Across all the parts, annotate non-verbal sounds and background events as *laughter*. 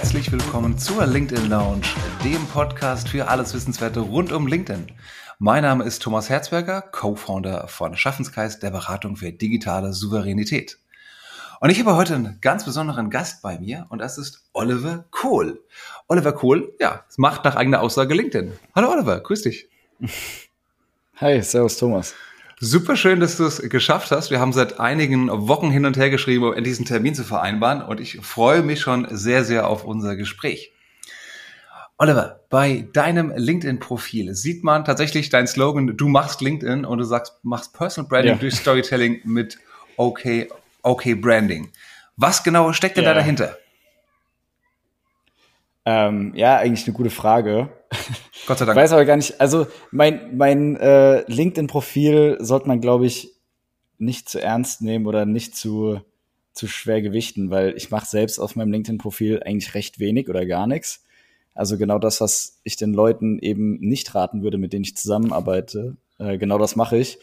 herzlich willkommen zur LinkedIn Lounge, dem Podcast für alles Wissenswerte rund um LinkedIn. Mein Name ist Thomas Herzberger, Co-Founder von Schaffenskreis der Beratung für digitale Souveränität. Und ich habe heute einen ganz besonderen Gast bei mir und das ist Oliver Kohl. Oliver Kohl, ja, macht nach eigener Aussage LinkedIn. Hallo Oliver, grüß dich. Hi, servus Thomas. Super schön, dass du es geschafft hast. Wir haben seit einigen Wochen hin und her geschrieben, um diesen Termin zu vereinbaren. Und ich freue mich schon sehr, sehr auf unser Gespräch. Oliver, bei deinem LinkedIn-Profil sieht man tatsächlich dein Slogan, du machst LinkedIn und du sagst, machst Personal Branding ja. durch Storytelling mit okay, okay Branding. Was genau steckt denn ja. da dahinter? Ähm, ja, eigentlich eine gute Frage. *laughs* Gott sei Dank. Ich weiß aber gar nicht, also mein, mein äh, LinkedIn-Profil sollte man, glaube ich, nicht zu ernst nehmen oder nicht zu, zu schwer gewichten, weil ich mache selbst auf meinem LinkedIn-Profil eigentlich recht wenig oder gar nichts. Also genau das, was ich den Leuten eben nicht raten würde, mit denen ich zusammenarbeite, äh, genau das mache ich.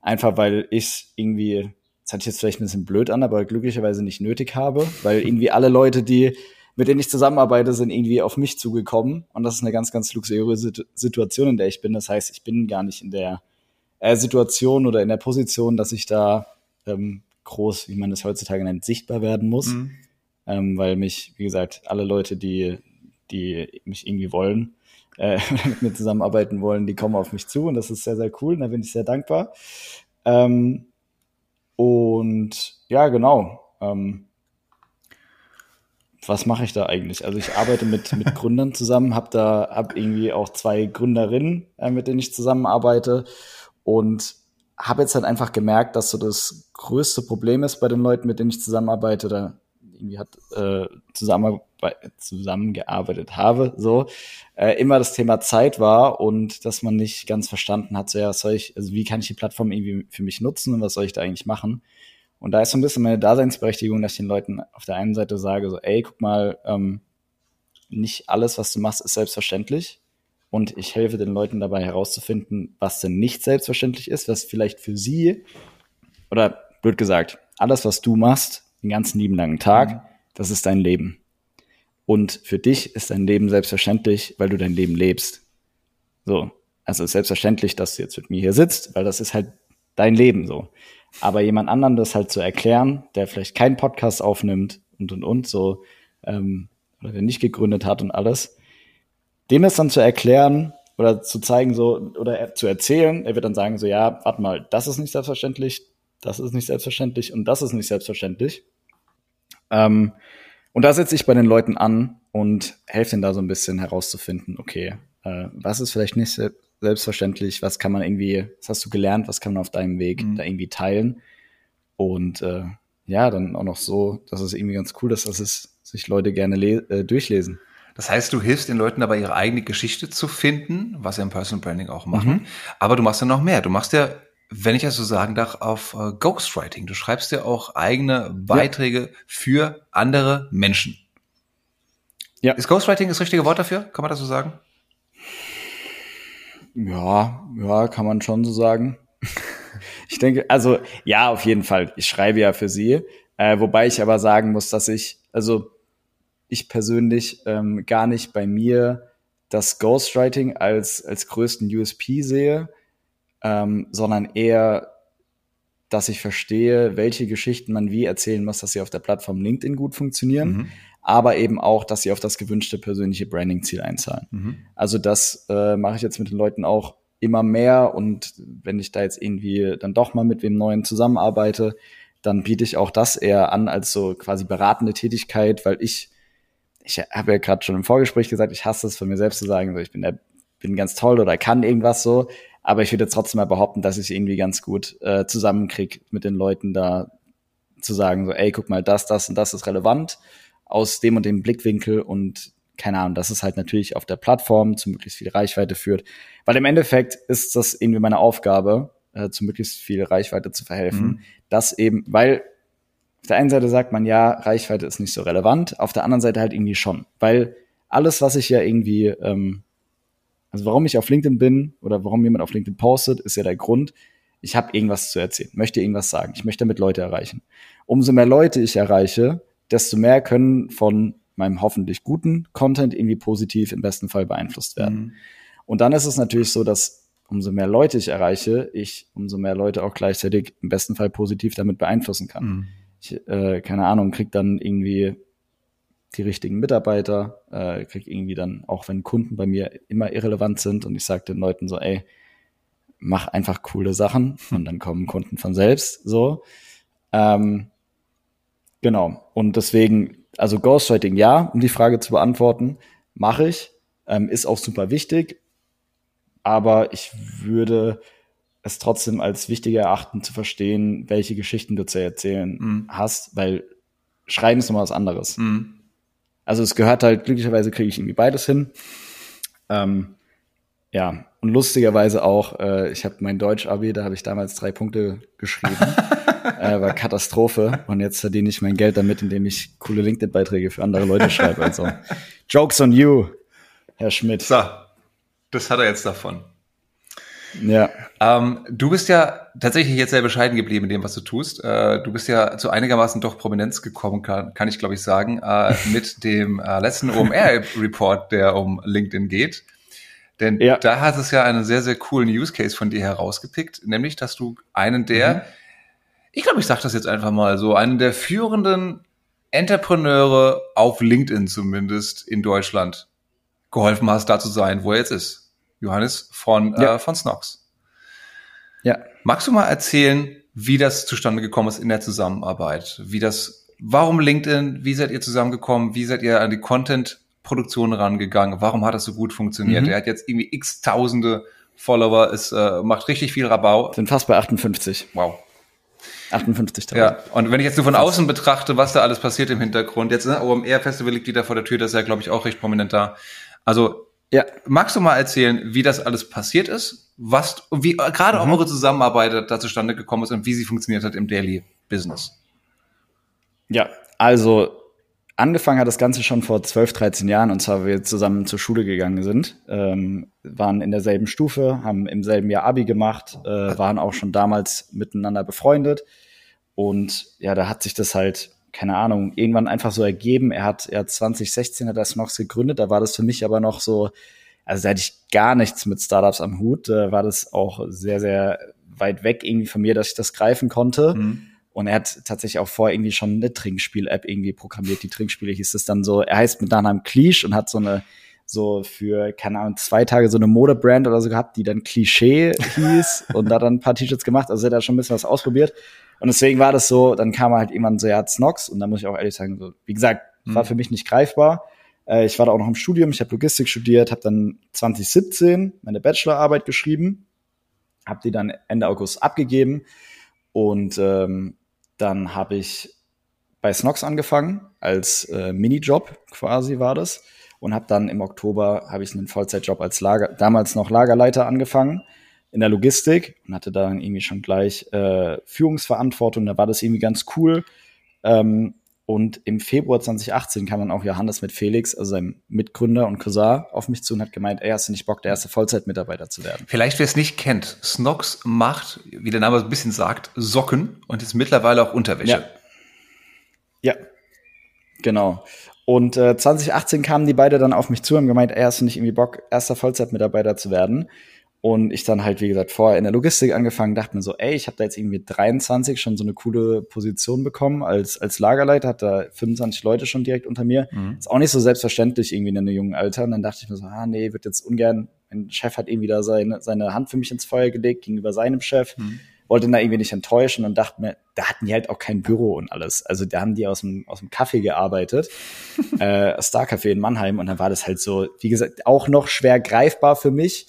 Einfach weil ich irgendwie, das hatte ich jetzt vielleicht ein bisschen blöd an, aber glücklicherweise nicht nötig habe, weil *laughs* irgendwie alle Leute, die mit denen ich zusammenarbeite, sind irgendwie auf mich zugekommen. Und das ist eine ganz, ganz luxuriöse Situation, in der ich bin. Das heißt, ich bin gar nicht in der äh, Situation oder in der Position, dass ich da ähm, groß, wie man das heutzutage nennt, sichtbar werden muss. Mhm. Ähm, weil mich, wie gesagt, alle Leute, die, die mich irgendwie wollen, äh, *laughs* mit mir zusammenarbeiten wollen, die kommen auf mich zu und das ist sehr, sehr cool und da bin ich sehr dankbar. Ähm, und ja, genau. Ähm, was mache ich da eigentlich? Also ich arbeite mit, mit *laughs* Gründern zusammen, habe da hab irgendwie auch zwei Gründerinnen, äh, mit denen ich zusammenarbeite und habe jetzt halt einfach gemerkt, dass so das größte Problem ist bei den Leuten, mit denen ich zusammenarbeite oder irgendwie hat äh, zusammengearbeitet habe, so äh, immer das Thema Zeit war und dass man nicht ganz verstanden hat, so ja, soll ich, also wie kann ich die Plattform irgendwie für mich nutzen und was soll ich da eigentlich machen? Und da ist so ein bisschen meine Daseinsberechtigung, dass ich den Leuten auf der einen Seite sage, so, ey, guck mal, ähm, nicht alles, was du machst, ist selbstverständlich. Und ich helfe den Leuten dabei herauszufinden, was denn nicht selbstverständlich ist, was vielleicht für sie, oder blöd gesagt, alles, was du machst, den ganzen lieben langen Tag, mhm. das ist dein Leben. Und für dich ist dein Leben selbstverständlich, weil du dein Leben lebst. So. Also selbstverständlich, dass du jetzt mit mir hier sitzt, weil das ist halt dein Leben so. Aber jemand anderen das halt zu erklären, der vielleicht keinen Podcast aufnimmt und und und so, ähm, oder der nicht gegründet hat und alles, dem es dann zu erklären oder zu zeigen so oder zu erzählen, er wird dann sagen so, ja, warte mal, das ist nicht selbstverständlich, das ist nicht selbstverständlich und das ist nicht selbstverständlich. Ähm, und da setze ich bei den Leuten an und helfe ihnen da so ein bisschen herauszufinden, okay, äh, was ist vielleicht nicht selbstverständlich, was kann man irgendwie, was hast du gelernt, was kann man auf deinem Weg mhm. da irgendwie teilen. Und äh, ja, dann auch noch so, dass es irgendwie ganz cool ist, dass es sich Leute gerne äh, durchlesen. Das heißt, du hilfst den Leuten dabei, ihre eigene Geschichte zu finden, was sie im Personal Branding auch machen. Mhm. Aber du machst ja noch mehr. Du machst ja, wenn ich das so sagen darf, auf äh, Ghostwriting. Du schreibst ja auch eigene Beiträge ja. für andere Menschen. Ja. Ist Ghostwriting das richtige Wort dafür? Kann man das so sagen? Ja, ja, kann man schon so sagen. ich denke, also ja, auf jeden Fall. Ich schreibe ja für sie, äh, wobei ich aber sagen muss, dass ich, also ich persönlich ähm, gar nicht bei mir das Ghostwriting als als größten USP sehe, ähm, sondern eher, dass ich verstehe, welche Geschichten man wie erzählen muss, dass sie auf der Plattform LinkedIn gut funktionieren. Mhm aber eben auch, dass sie auf das gewünschte persönliche Branding-Ziel einzahlen. Mhm. Also das äh, mache ich jetzt mit den Leuten auch immer mehr und wenn ich da jetzt irgendwie dann doch mal mit wem Neuen zusammenarbeite, dann biete ich auch das eher an als so quasi beratende Tätigkeit, weil ich, ich habe ja gerade schon im Vorgespräch gesagt, ich hasse es von mir selbst zu sagen, so ich bin der, bin ganz toll oder kann irgendwas so, aber ich würde jetzt trotzdem mal behaupten, dass ich irgendwie ganz gut äh, zusammenkriege mit den Leuten da zu sagen, so, ey, guck mal, das, das und das ist relevant aus dem und dem Blickwinkel und keine Ahnung, dass es halt natürlich auf der Plattform zu möglichst viel Reichweite führt. Weil im Endeffekt ist das irgendwie meine Aufgabe, äh, zu möglichst viel Reichweite zu verhelfen. Mhm. Das eben, weil auf der einen Seite sagt man, ja, Reichweite ist nicht so relevant, auf der anderen Seite halt irgendwie schon. Weil alles, was ich ja irgendwie, ähm, also warum ich auf LinkedIn bin oder warum jemand auf LinkedIn postet, ist ja der Grund, ich habe irgendwas zu erzählen, möchte irgendwas sagen, ich möchte damit Leute erreichen. Umso mehr Leute ich erreiche, desto mehr können von meinem hoffentlich guten Content irgendwie positiv im besten Fall beeinflusst werden. Mhm. Und dann ist es natürlich so, dass umso mehr Leute ich erreiche, ich umso mehr Leute auch gleichzeitig im besten Fall positiv damit beeinflussen kann. Mhm. Ich, äh, keine Ahnung, krieg dann irgendwie die richtigen Mitarbeiter, äh, krieg irgendwie dann, auch wenn Kunden bei mir immer irrelevant sind und ich sage den Leuten so, ey, mach einfach coole Sachen und dann kommen Kunden von selbst so. Ähm, genau. Und deswegen, also Ghostwriting ja, um die Frage zu beantworten, mache ich. Ähm, ist auch super wichtig. Aber ich würde es trotzdem als wichtiger erachten, zu verstehen, welche Geschichten du zu erzählen mhm. hast, weil Schreiben ist nochmal was anderes. Mhm. Also es gehört halt, glücklicherweise kriege ich irgendwie beides hin. Ähm, ja, und lustigerweise auch, äh, ich habe mein Deutsch-Abi, da habe ich damals drei Punkte geschrieben. *laughs* äh, war Katastrophe. Und jetzt verdiene ich mein Geld damit, indem ich coole LinkedIn-Beiträge für andere Leute schreibe. Also Jokes on you, Herr Schmidt. So, das hat er jetzt davon. Ja. Ähm, du bist ja tatsächlich jetzt sehr bescheiden geblieben in dem, was du tust. Äh, du bist ja zu einigermaßen doch Prominenz gekommen, kann, kann ich glaube ich sagen, äh, mit dem äh, letzten *laughs* OMR-Report, der um LinkedIn geht. Denn ja. da hat es ja einen sehr, sehr coolen Use Case von dir herausgepickt, nämlich, dass du einen der, mhm. ich glaube, ich sage das jetzt einfach mal so, einen der führenden Entrepreneure auf LinkedIn zumindest in Deutschland geholfen hast, da zu sein, wo er jetzt ist. Johannes von, ja. äh, von Snox. Ja. Magst du mal erzählen, wie das zustande gekommen ist in der Zusammenarbeit? Wie das, warum LinkedIn? Wie seid ihr zusammengekommen? Wie seid ihr an die Content-Produktion rangegangen? Warum hat das so gut funktioniert? Mhm. Er hat jetzt irgendwie x Tausende Follower, es äh, macht richtig viel Rabau. Sind fast bei 58. Wow. 58.000. Ja, und wenn ich jetzt nur von außen betrachte, was da alles passiert im Hintergrund, jetzt ne, OMR Festival liegt wieder vor der Tür, das ist ja, glaube ich, auch recht prominent da. Also ja. Magst du mal erzählen, wie das alles passiert ist? Was, wie gerade mhm. auch eure Zusammenarbeit da zustande gekommen ist und wie sie funktioniert hat im Daily Business? Ja, also angefangen hat das Ganze schon vor 12, 13 Jahren, und zwar, wir zusammen zur Schule gegangen sind, ähm, waren in derselben Stufe, haben im selben Jahr Abi gemacht, äh, waren auch schon damals miteinander befreundet. Und ja, da hat sich das halt keine Ahnung, irgendwann einfach so ergeben. Er hat, er hat 2016 hat das noch gegründet, da war das für mich aber noch so, also da hatte ich gar nichts mit Startups am Hut, da war das auch sehr, sehr weit weg irgendwie von mir, dass ich das greifen konnte. Mhm. Und er hat tatsächlich auch vor irgendwie schon eine Trinkspiel-App irgendwie programmiert. Die Trinkspiele hieß es dann so, er heißt mit Nachnamen Klisch und hat so eine, so für, keine Ahnung, zwei Tage so eine Modebrand oder so gehabt, die dann Klischee hieß *laughs* und da dann ein paar T-Shirts gemacht. Also er hat da schon ein bisschen was ausprobiert. Und deswegen war das so, dann kam halt jemand so, ja, Snox. Und da muss ich auch ehrlich sagen, so, wie gesagt, war für mich nicht greifbar. Äh, ich war da auch noch im Studium, ich habe Logistik studiert, habe dann 2017 meine Bachelorarbeit geschrieben, habe die dann Ende August abgegeben und ähm, dann habe ich bei Snox angefangen, als äh, Minijob quasi war das und habe dann im Oktober habe ich einen Vollzeitjob als Lager, damals noch Lagerleiter angefangen in der Logistik und hatte dann irgendwie schon gleich äh, Führungsverantwortung. Da war das irgendwie ganz cool. Ähm, und im Februar 2018 kam dann auch Johannes mit Felix, also seinem Mitgründer und Cousin, auf mich zu und hat gemeint, ey, hast du nicht Bock, der erste Vollzeitmitarbeiter zu werden? Vielleicht, wer es nicht kennt, Snox macht, wie der Name ein bisschen sagt, Socken und ist mittlerweile auch Unterwäsche. Ja, ja. genau. Und äh, 2018 kamen die beide dann auf mich zu und gemeint, ey, hast du nicht irgendwie Bock, erster Vollzeitmitarbeiter zu werden? Und ich dann halt, wie gesagt, vorher in der Logistik angefangen, dachte mir so, ey, ich habe da jetzt irgendwie 23 schon so eine coole Position bekommen als, als Lagerleiter, hat da 25 Leute schon direkt unter mir. Mhm. Ist auch nicht so selbstverständlich irgendwie in einem jungen Alter. Und dann dachte ich mir so, ah nee, wird jetzt ungern, mein Chef hat irgendwie da seine, seine Hand für mich ins Feuer gelegt gegenüber seinem Chef. Mhm. Wollte ihn da irgendwie nicht enttäuschen und dachte mir, da hatten die halt auch kein Büro und alles. Also da haben die aus dem, aus dem Kaffee gearbeitet, *laughs* äh, Star Café in Mannheim. Und dann war das halt so, wie gesagt, auch noch schwer greifbar für mich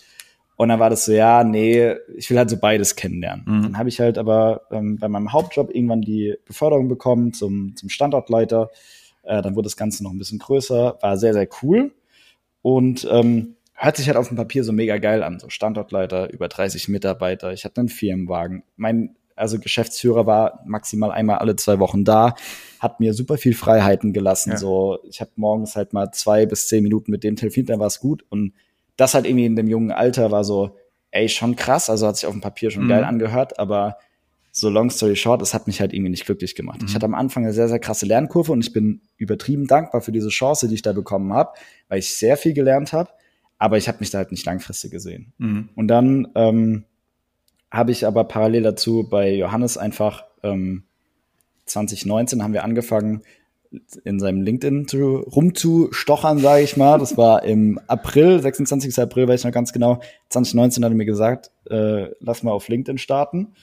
und dann war das so, ja, nee, ich will halt so beides kennenlernen. Mhm. Dann habe ich halt aber ähm, bei meinem Hauptjob irgendwann die Beförderung bekommen zum, zum Standortleiter. Äh, dann wurde das Ganze noch ein bisschen größer, war sehr, sehr cool. Und ähm, hört sich halt auf dem Papier so mega geil an. So Standortleiter, über 30 Mitarbeiter, ich hatte einen Firmenwagen. Mein also Geschäftsführer war maximal einmal alle zwei Wochen da, hat mir super viel Freiheiten gelassen. Ja. So, ich habe morgens halt mal zwei bis zehn Minuten mit dem telefoniert, dann war es gut. Und das halt irgendwie in dem jungen Alter war so, ey, schon krass, also hat sich auf dem Papier schon mhm. geil angehört, aber so long story short, es hat mich halt irgendwie nicht glücklich gemacht. Mhm. Ich hatte am Anfang eine sehr, sehr krasse Lernkurve und ich bin übertrieben dankbar für diese Chance, die ich da bekommen habe, weil ich sehr viel gelernt habe, aber ich habe mich da halt nicht langfristig gesehen. Mhm. Und dann ähm, habe ich aber parallel dazu bei Johannes einfach ähm, 2019 haben wir angefangen, in seinem LinkedIn zu, rumzustochern, sage ich mal. Das war im April, 26. April, weiß ich noch ganz genau. 2019 hat er mir gesagt, äh, lass mal auf LinkedIn starten.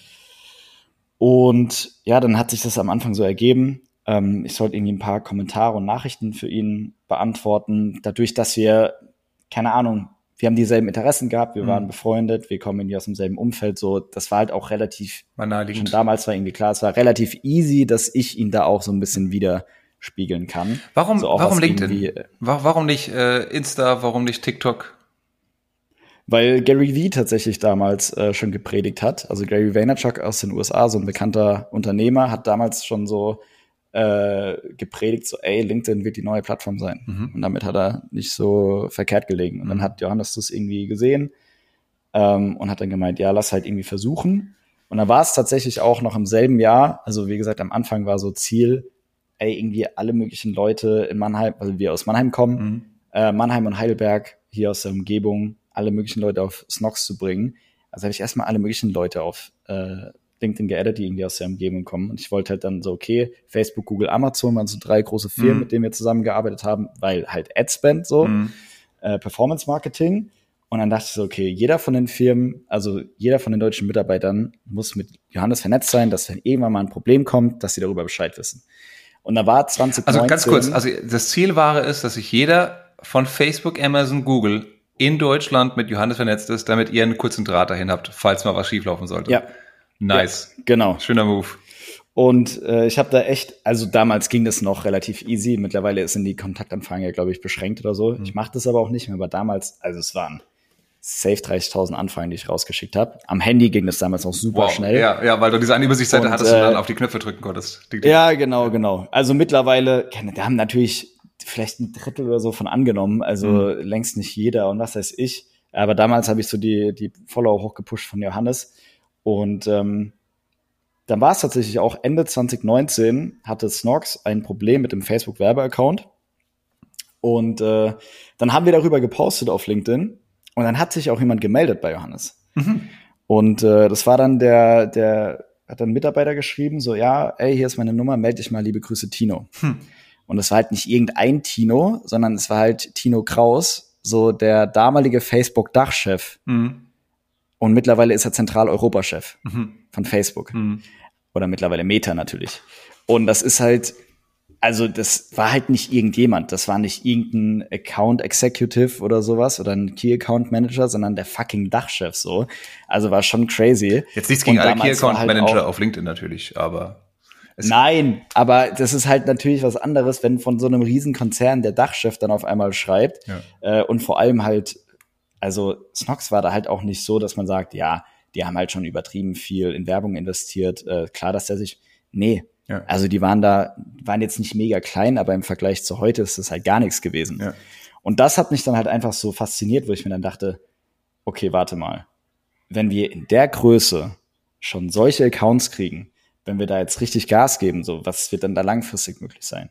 Und ja, dann hat sich das am Anfang so ergeben. Ähm, ich sollte irgendwie ein paar Kommentare und Nachrichten für ihn beantworten. Dadurch, dass wir, keine Ahnung, wir haben dieselben Interessen gehabt, wir mhm. waren befreundet, wir kommen irgendwie aus demselben Umfeld, so, das war halt auch relativ, schon damals war irgendwie klar, es war relativ easy, dass ich ihn da auch so ein bisschen wieder spiegeln kann. Warum, so warum LinkedIn? Äh, warum nicht äh, Insta, warum nicht TikTok? Weil Gary Vee tatsächlich damals äh, schon gepredigt hat. Also Gary Vaynerchuk aus den USA, so ein bekannter Unternehmer, hat damals schon so äh, gepredigt, so, ey, LinkedIn wird die neue Plattform sein. Mhm. Und damit hat er nicht so verkehrt gelegen. Und dann mhm. hat Johannes das irgendwie gesehen ähm, und hat dann gemeint, ja, lass halt irgendwie versuchen. Und dann war es tatsächlich auch noch im selben Jahr, also wie gesagt, am Anfang war so Ziel, ey, irgendwie alle möglichen Leute in Mannheim, also wir aus Mannheim kommen, mhm. äh, Mannheim und Heidelberg, hier aus der Umgebung, alle möglichen Leute auf Snox zu bringen. Also habe ich erstmal alle möglichen Leute auf äh, LinkedIn geaddet, die irgendwie aus der Umgebung kommen. Und ich wollte halt dann so, okay, Facebook, Google, Amazon waren so drei große Firmen, mhm. mit denen wir zusammengearbeitet haben, weil halt Adspend so, mhm. äh, Performance Marketing. Und dann dachte ich so, okay, jeder von den Firmen, also jeder von den deutschen Mitarbeitern muss mit Johannes vernetzt sein, dass wenn irgendwann mal ein Problem kommt, dass sie darüber Bescheid wissen. Und da war 2019. Also ganz kurz, also das Ziel war es, dass sich jeder von Facebook, Amazon, Google in Deutschland mit Johannes vernetzt ist, damit ihr einen kurzen Draht dahin habt, falls mal was schieflaufen sollte. Ja. Nice. Ja, genau. Schöner Move. Und äh, ich habe da echt, also damals ging das noch relativ easy. Mittlerweile sind die Kontaktanfragen ja, glaube ich, beschränkt oder so. Mhm. Ich mache das aber auch nicht mehr, aber damals, also es waren safe 30.000 Anfragen, die ich rausgeschickt habe. Am Handy ging das damals auch super wow. schnell. Ja, ja, weil du diese eine Übersichtsseite und, hattest äh, und dann auf die Knöpfe drücken konntest. Ja, genau, genau. Also mittlerweile, da haben natürlich vielleicht ein Drittel oder so von angenommen, also mhm. längst nicht jeder und was weiß ich. Aber damals habe ich so die, die Follower hochgepusht von Johannes. Und ähm, dann war es tatsächlich auch Ende 2019 hatte Snox ein Problem mit dem Facebook-Werbeaccount. Und äh, dann haben wir darüber gepostet auf LinkedIn und dann hat sich auch jemand gemeldet bei Johannes. Mhm. Und äh, das war dann der, der hat dann Mitarbeiter geschrieben, so, ja, ey, hier ist meine Nummer, melde dich mal, liebe Grüße, Tino. Hm. Und es war halt nicht irgendein Tino, sondern es war halt Tino Kraus, so der damalige Facebook-Dachchef. Mhm. Und mittlerweile ist er Zentraleuropa-Chef mhm. von Facebook. Mhm. Oder mittlerweile Meta natürlich. Und das ist halt also das war halt nicht irgendjemand, das war nicht irgendein Account Executive oder sowas oder ein Key Account Manager, sondern der fucking Dachchef so. Also war schon crazy. Jetzt nichts gegen alle Key Account halt Manager auf LinkedIn natürlich, aber Nein, aber das ist halt natürlich was anderes, wenn von so einem Riesenkonzern der Dachchef dann auf einmal schreibt ja. äh, und vor allem halt, also Snox war da halt auch nicht so, dass man sagt, ja, die haben halt schon übertrieben viel in Werbung investiert. Äh, klar, dass der sich, nee, ja. Also die waren da, waren jetzt nicht mega klein, aber im Vergleich zu heute ist das halt gar nichts gewesen. Ja. Und das hat mich dann halt einfach so fasziniert, wo ich mir dann dachte, okay, warte mal, wenn wir in der Größe schon solche Accounts kriegen, wenn wir da jetzt richtig Gas geben, so was wird dann da langfristig möglich sein?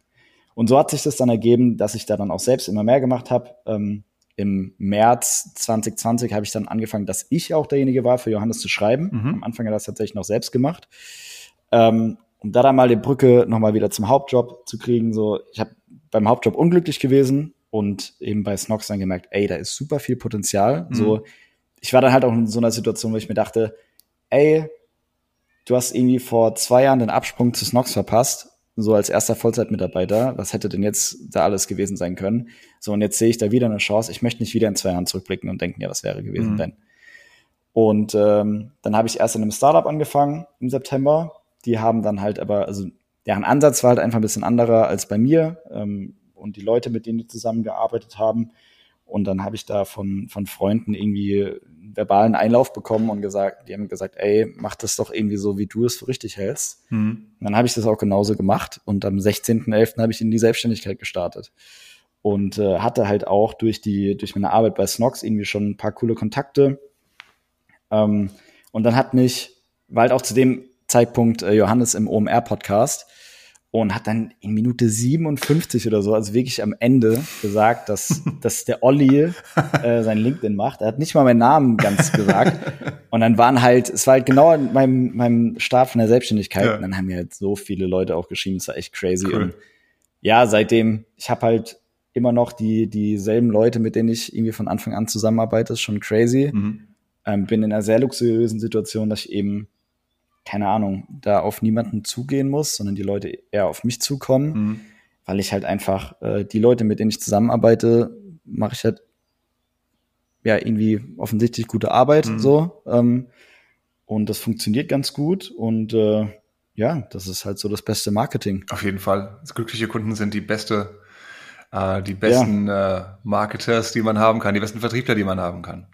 Und so hat sich das dann ergeben, dass ich da dann auch selbst immer mehr gemacht habe. Ähm, Im März 2020 habe ich dann angefangen, dass ich auch derjenige war, für Johannes zu schreiben. Mhm. Am Anfang hat er das tatsächlich noch selbst gemacht. Ähm, um da dann mal die Brücke nochmal wieder zum Hauptjob zu kriegen, so, ich habe beim Hauptjob unglücklich gewesen und eben bei Snox dann gemerkt, ey, da ist super viel Potenzial. Mhm. So, ich war dann halt auch in so einer Situation, wo ich mir dachte, ey, du hast irgendwie vor zwei Jahren den Absprung zu Snox verpasst, so als erster Vollzeitmitarbeiter. Was hätte denn jetzt da alles gewesen sein können? So, und jetzt sehe ich da wieder eine Chance. Ich möchte nicht wieder in zwei Jahren zurückblicken und denken, ja, was wäre gewesen, mhm. wenn. Und ähm, dann habe ich erst in einem Startup angefangen im September die haben dann halt aber, also deren Ansatz war halt einfach ein bisschen anderer als bei mir ähm, und die Leute, mit denen die zusammengearbeitet haben. Und dann habe ich da von, von Freunden irgendwie einen verbalen Einlauf bekommen und gesagt, die haben gesagt, ey, mach das doch irgendwie so, wie du es für richtig hältst. Mhm. dann habe ich das auch genauso gemacht und am 16.11. habe ich in die Selbstständigkeit gestartet. Und äh, hatte halt auch durch die, durch meine Arbeit bei Snox irgendwie schon ein paar coole Kontakte. Ähm, und dann hat mich, weil halt auch zu dem Zeitpunkt äh, Johannes im OMR-Podcast und hat dann in Minute 57 oder so, also wirklich am Ende gesagt, dass, *laughs* dass der Olli äh, sein LinkedIn macht. Er hat nicht mal meinen Namen ganz gesagt. *laughs* Und dann waren halt, es war halt genau in meinem, meinem Start von der Selbstständigkeit. Ja. Und dann haben mir halt so viele Leute auch geschrieben, es war echt crazy. Cool. Und ja, seitdem, ich habe halt immer noch die dieselben Leute, mit denen ich irgendwie von Anfang an zusammenarbeite, ist schon crazy. Mhm. Ähm, bin in einer sehr luxuriösen Situation, dass ich eben keine Ahnung, da auf niemanden zugehen muss, sondern die Leute eher auf mich zukommen, mhm. weil ich halt einfach äh, die Leute, mit denen ich zusammenarbeite, mache ich halt ja irgendwie offensichtlich gute Arbeit mhm. so ähm, und das funktioniert ganz gut und äh, ja, das ist halt so das beste Marketing. Auf jeden Fall. Glückliche Kunden sind die beste, äh, die besten ja. äh, Marketers, die man haben kann, die besten Vertriebler, die man haben kann.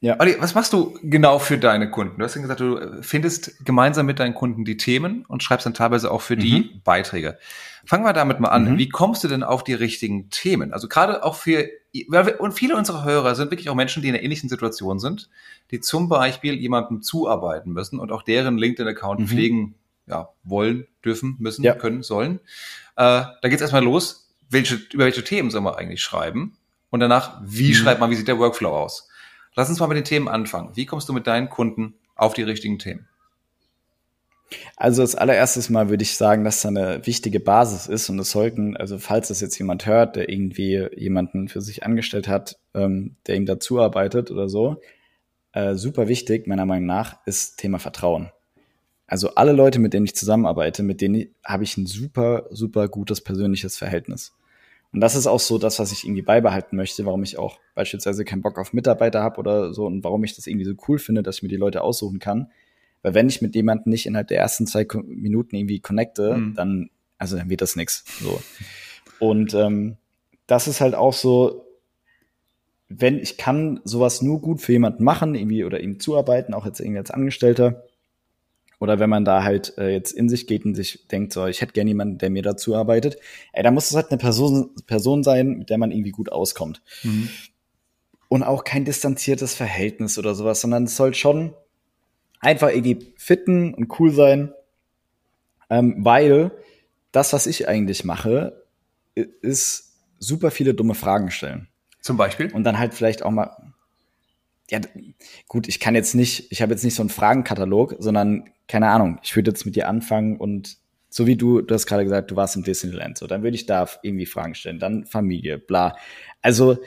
Ja. Olli, was machst du genau für deine Kunden? Du hast ja gesagt, du findest gemeinsam mit deinen Kunden die Themen und schreibst dann teilweise auch für die mhm. Beiträge. Fangen wir damit mal an. Mhm. Wie kommst du denn auf die richtigen Themen? Also gerade auch für, und viele unserer Hörer sind wirklich auch Menschen, die in einer ähnlichen Situation sind, die zum Beispiel jemandem zuarbeiten müssen und auch deren LinkedIn-Account mhm. pflegen, ja, wollen, dürfen, müssen, ja. können, sollen. Äh, da geht's erstmal los. Welche, über welche Themen soll man eigentlich schreiben? Und danach, wie mhm. schreibt man, wie sieht der Workflow aus? Lass uns mal mit den Themen anfangen. Wie kommst du mit deinen Kunden auf die richtigen Themen? Also als allererstes Mal würde ich sagen, dass da eine wichtige Basis ist und es sollten, also falls das jetzt jemand hört, der irgendwie jemanden für sich angestellt hat, ähm, der ihm dazu arbeitet oder so, äh, super wichtig, meiner Meinung nach, ist Thema Vertrauen. Also alle Leute, mit denen ich zusammenarbeite, mit denen habe ich ein super, super gutes persönliches Verhältnis. Und das ist auch so das, was ich irgendwie beibehalten möchte, warum ich auch beispielsweise keinen Bock auf Mitarbeiter habe oder so und warum ich das irgendwie so cool finde, dass ich mir die Leute aussuchen kann. Weil wenn ich mit jemandem nicht innerhalb der ersten zwei Minuten irgendwie connecte, mhm. dann, also dann wird das nix. So. Und ähm, das ist halt auch so, wenn ich kann sowas nur gut für jemanden machen, irgendwie oder ihm zuarbeiten, auch jetzt irgendwie als Angestellter, oder wenn man da halt äh, jetzt in sich geht und sich denkt, so, ich hätte gerne jemanden, der mir dazu arbeitet, ey, da muss es halt eine Person, Person sein, mit der man irgendwie gut auskommt. Mhm. Und auch kein distanziertes Verhältnis oder sowas, sondern es soll schon einfach irgendwie fitten und cool sein, ähm, weil das, was ich eigentlich mache, ist super viele dumme Fragen stellen. Zum Beispiel? Und dann halt vielleicht auch mal, ja, gut, ich kann jetzt nicht, ich habe jetzt nicht so einen Fragenkatalog, sondern keine Ahnung, ich würde jetzt mit dir anfangen und so wie du, du hast gerade gesagt, du warst im Disneyland, so, dann würde ich da irgendwie Fragen stellen, dann Familie, bla. Also,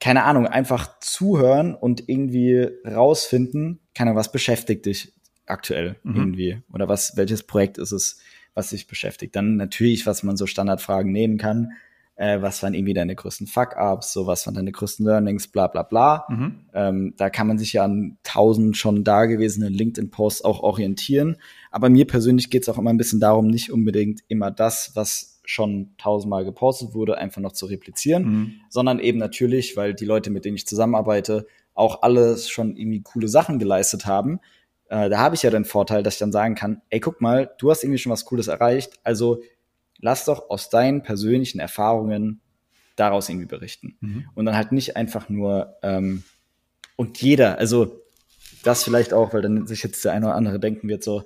keine Ahnung, einfach zuhören und irgendwie rausfinden, keine Ahnung, was beschäftigt dich aktuell mhm. irgendwie oder was, welches Projekt ist es, was dich beschäftigt. Dann natürlich, was man so Standardfragen nehmen kann, äh, was waren irgendwie deine größten Fuck-Ups, so was waren deine größten Learnings, bla bla bla. Mhm. Ähm, da kann man sich ja an tausend schon dagewesenen LinkedIn-Posts auch orientieren. Aber mir persönlich geht es auch immer ein bisschen darum, nicht unbedingt immer das, was schon tausendmal gepostet wurde, einfach noch zu replizieren, mhm. sondern eben natürlich, weil die Leute, mit denen ich zusammenarbeite, auch alles schon irgendwie coole Sachen geleistet haben. Äh, da habe ich ja den Vorteil, dass ich dann sagen kann, ey, guck mal, du hast irgendwie schon was Cooles erreicht, also lass doch aus deinen persönlichen Erfahrungen daraus irgendwie berichten. Mhm. Und dann halt nicht einfach nur, ähm, und jeder, also das vielleicht auch, weil dann sich jetzt der eine oder andere denken wird so,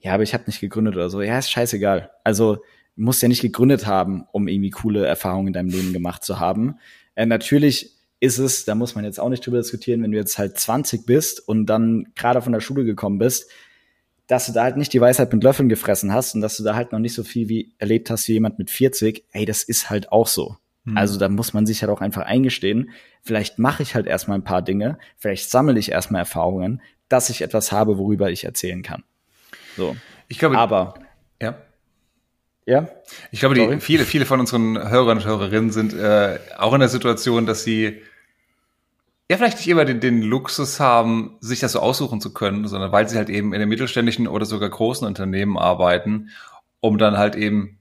ja, aber ich habe nicht gegründet oder so. Ja, ist scheißegal. Also musst ja nicht gegründet haben, um irgendwie coole Erfahrungen in deinem Leben gemacht zu haben. Äh, natürlich ist es, da muss man jetzt auch nicht drüber diskutieren, wenn du jetzt halt 20 bist und dann gerade von der Schule gekommen bist, dass du da halt nicht die Weisheit mit Löffeln gefressen hast und dass du da halt noch nicht so viel wie erlebt hast wie jemand mit 40, ey, das ist halt auch so. Mhm. Also da muss man sich halt auch einfach eingestehen, vielleicht mache ich halt erstmal ein paar Dinge, vielleicht sammle ich erstmal Erfahrungen, dass ich etwas habe, worüber ich erzählen kann. So. Ich glaube, aber ja. Ja. Ich glaube, die, viele, viele von unseren Hörern und Hörerinnen sind äh, auch in der Situation, dass sie ja, vielleicht nicht immer den, den Luxus haben, sich das so aussuchen zu können, sondern weil sie halt eben in den mittelständischen oder sogar großen Unternehmen arbeiten, um dann halt eben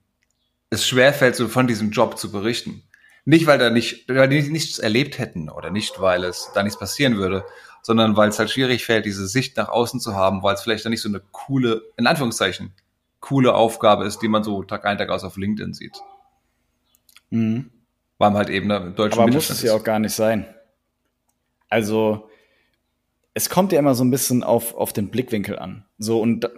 es schwerfällt, so von diesem Job zu berichten. Nicht, weil da nicht, weil die nichts erlebt hätten oder nicht, weil es da nichts passieren würde, sondern weil es halt schwierig fällt, diese Sicht nach außen zu haben, weil es vielleicht dann nicht so eine coole, in Anführungszeichen, coole Aufgabe ist, die man so Tag ein, Tag aus auf LinkedIn sieht. Mhm. Weil man halt eben im deutschen Aber muss es ja auch gar nicht sein. Also es kommt ja immer so ein bisschen auf, auf den Blickwinkel an. So, und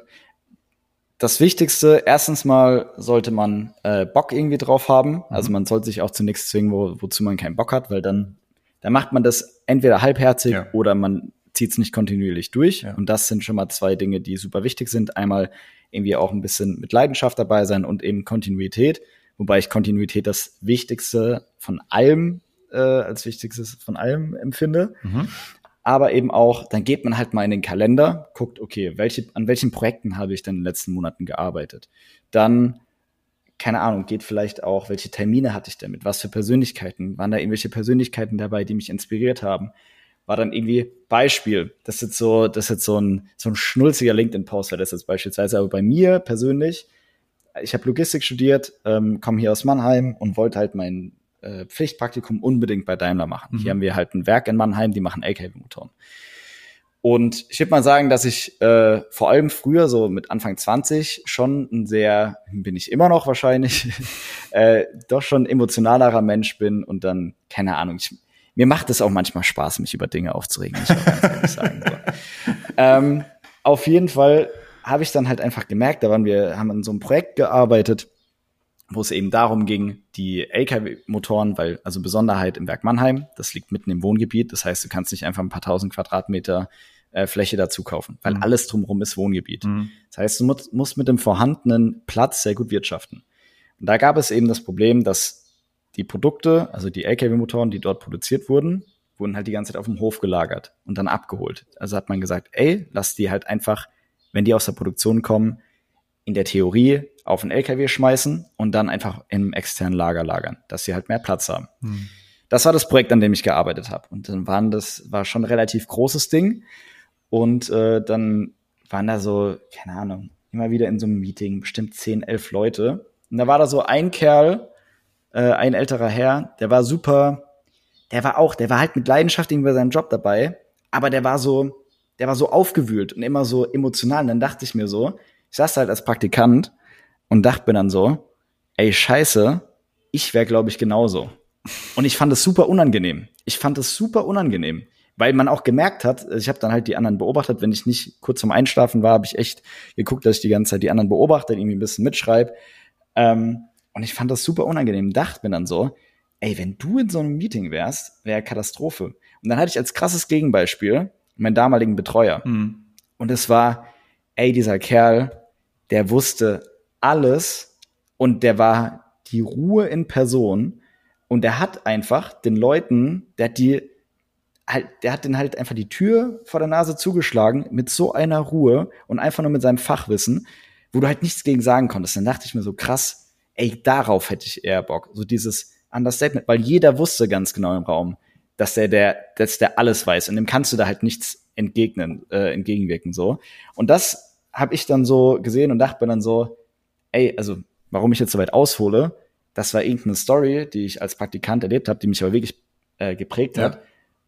das Wichtigste, erstens mal sollte man äh, Bock irgendwie drauf haben. Mhm. Also man sollte sich auch zu nichts zwingen, wo, wozu man keinen Bock hat, weil dann, dann macht man das entweder halbherzig ja. oder man zieht es nicht kontinuierlich durch. Ja. Und das sind schon mal zwei Dinge, die super wichtig sind. Einmal irgendwie auch ein bisschen mit Leidenschaft dabei sein und eben Kontinuität. Wobei ich Kontinuität das Wichtigste von allem, äh, als Wichtigstes von allem empfinde. Mhm aber eben auch, dann geht man halt mal in den Kalender, guckt, okay, welche, an welchen Projekten habe ich denn in den letzten Monaten gearbeitet? Dann, keine Ahnung, geht vielleicht auch, welche Termine hatte ich denn mit, was für Persönlichkeiten, waren da irgendwelche Persönlichkeiten dabei, die mich inspiriert haben? War dann irgendwie Beispiel, das ist jetzt so, das ist jetzt so ein, so ein schnulziger LinkedIn-Post, das ist jetzt beispielsweise, aber bei mir persönlich, ich habe Logistik studiert, ähm, komme hier aus Mannheim und wollte halt meinen äh, Pflichtpraktikum unbedingt bei Daimler machen. Mhm. Hier haben wir halt ein Werk in Mannheim, die machen LKW-Motoren. Und ich würde mal sagen, dass ich äh, vor allem früher, so mit Anfang 20, schon ein sehr, bin ich immer noch wahrscheinlich, *laughs* äh, doch schon emotionalerer Mensch bin und dann, keine Ahnung, ich, mir macht es auch manchmal Spaß, mich über Dinge aufzuregen, ich ganz ehrlich sagen. So. *laughs* ähm, auf jeden Fall habe ich dann halt einfach gemerkt, da waren wir, haben an so einem Projekt gearbeitet, wo es eben darum ging, die LKW-Motoren, weil, also Besonderheit im Werk Mannheim, das liegt mitten im Wohngebiet, das heißt, du kannst nicht einfach ein paar tausend Quadratmeter äh, Fläche dazu kaufen, weil mhm. alles drumherum ist Wohngebiet. Mhm. Das heißt, du musst, musst mit dem vorhandenen Platz sehr gut wirtschaften. Und da gab es eben das Problem, dass die Produkte, also die LKW-Motoren, die dort produziert wurden, wurden halt die ganze Zeit auf dem Hof gelagert und dann abgeholt. Also hat man gesagt, ey, lass die halt einfach, wenn die aus der Produktion kommen, in der Theorie auf einen LKW schmeißen und dann einfach im externen Lager lagern, dass sie halt mehr Platz haben. Hm. Das war das Projekt, an dem ich gearbeitet habe. Und dann waren das, war schon ein relativ großes Ding. Und äh, dann waren da so, keine Ahnung, immer wieder in so einem Meeting, bestimmt zehn, elf Leute. Und da war da so ein Kerl, äh, ein älterer Herr, der war super, der war auch, der war halt mit Leidenschaft irgendwie bei seinem Job dabei, aber der war so, der war so aufgewühlt und immer so emotional. Und dann dachte ich mir so, ich saß halt als Praktikant und dachte mir dann so, ey, scheiße, ich wäre, glaube ich, genauso. Und ich fand es super unangenehm. Ich fand es super unangenehm, weil man auch gemerkt hat, ich habe dann halt die anderen beobachtet, wenn ich nicht kurz zum Einschlafen war, habe ich echt geguckt, dass ich die ganze Zeit die anderen beobachte, irgendwie ein bisschen mitschreibe. Ähm, und ich fand das super unangenehm. Dachte mir dann so, ey, wenn du in so einem Meeting wärst, wäre Katastrophe. Und dann hatte ich als krasses Gegenbeispiel meinen damaligen Betreuer. Mhm. Und es war, ey, dieser Kerl, der wusste alles und der war die Ruhe in Person und der hat einfach den Leuten, der hat die halt, der hat den halt einfach die Tür vor der Nase zugeschlagen mit so einer Ruhe und einfach nur mit seinem Fachwissen, wo du halt nichts gegen sagen konntest. Dann dachte ich mir so krass, ey, darauf hätte ich eher Bock. So dieses Understatement, weil jeder wusste ganz genau im Raum, dass der, der, dass der alles weiß und dem kannst du da halt nichts entgegnen, äh, entgegenwirken so. Und das habe ich dann so gesehen und dachte mir dann so, ey, also warum ich jetzt so weit aushole, das war irgendeine Story, die ich als Praktikant erlebt habe, die mich aber wirklich äh, geprägt ja. hat.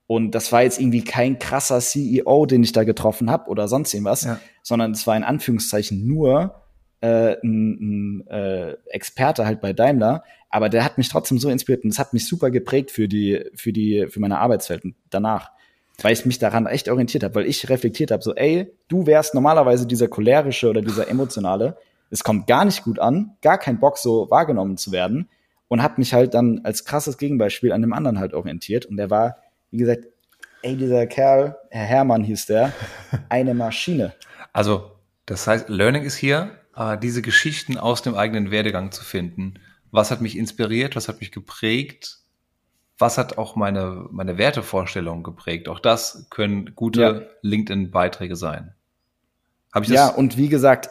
Und das war jetzt irgendwie kein krasser CEO, den ich da getroffen habe oder sonst irgendwas, ja. sondern es war in Anführungszeichen nur äh, ein, ein äh, Experte halt bei Daimler, aber der hat mich trotzdem so inspiriert und das hat mich super geprägt für die für die für meine Arbeitswelt danach weil ich mich daran echt orientiert habe, weil ich reflektiert habe, so, ey, du wärst normalerweise dieser cholerische oder dieser emotionale, es kommt gar nicht gut an, gar kein Bock, so wahrgenommen zu werden und habe mich halt dann als krasses Gegenbeispiel an dem anderen halt orientiert und der war, wie gesagt, ey, dieser Kerl, Herr Hermann hieß der, *laughs* eine Maschine. Also, das heißt, Learning ist hier, äh, diese Geschichten aus dem eigenen Werdegang zu finden. Was hat mich inspiriert, was hat mich geprägt, was hat auch meine, meine Wertevorstellung geprägt? Auch das können gute ja. LinkedIn-Beiträge sein. Hab ich das? Ja, und wie gesagt,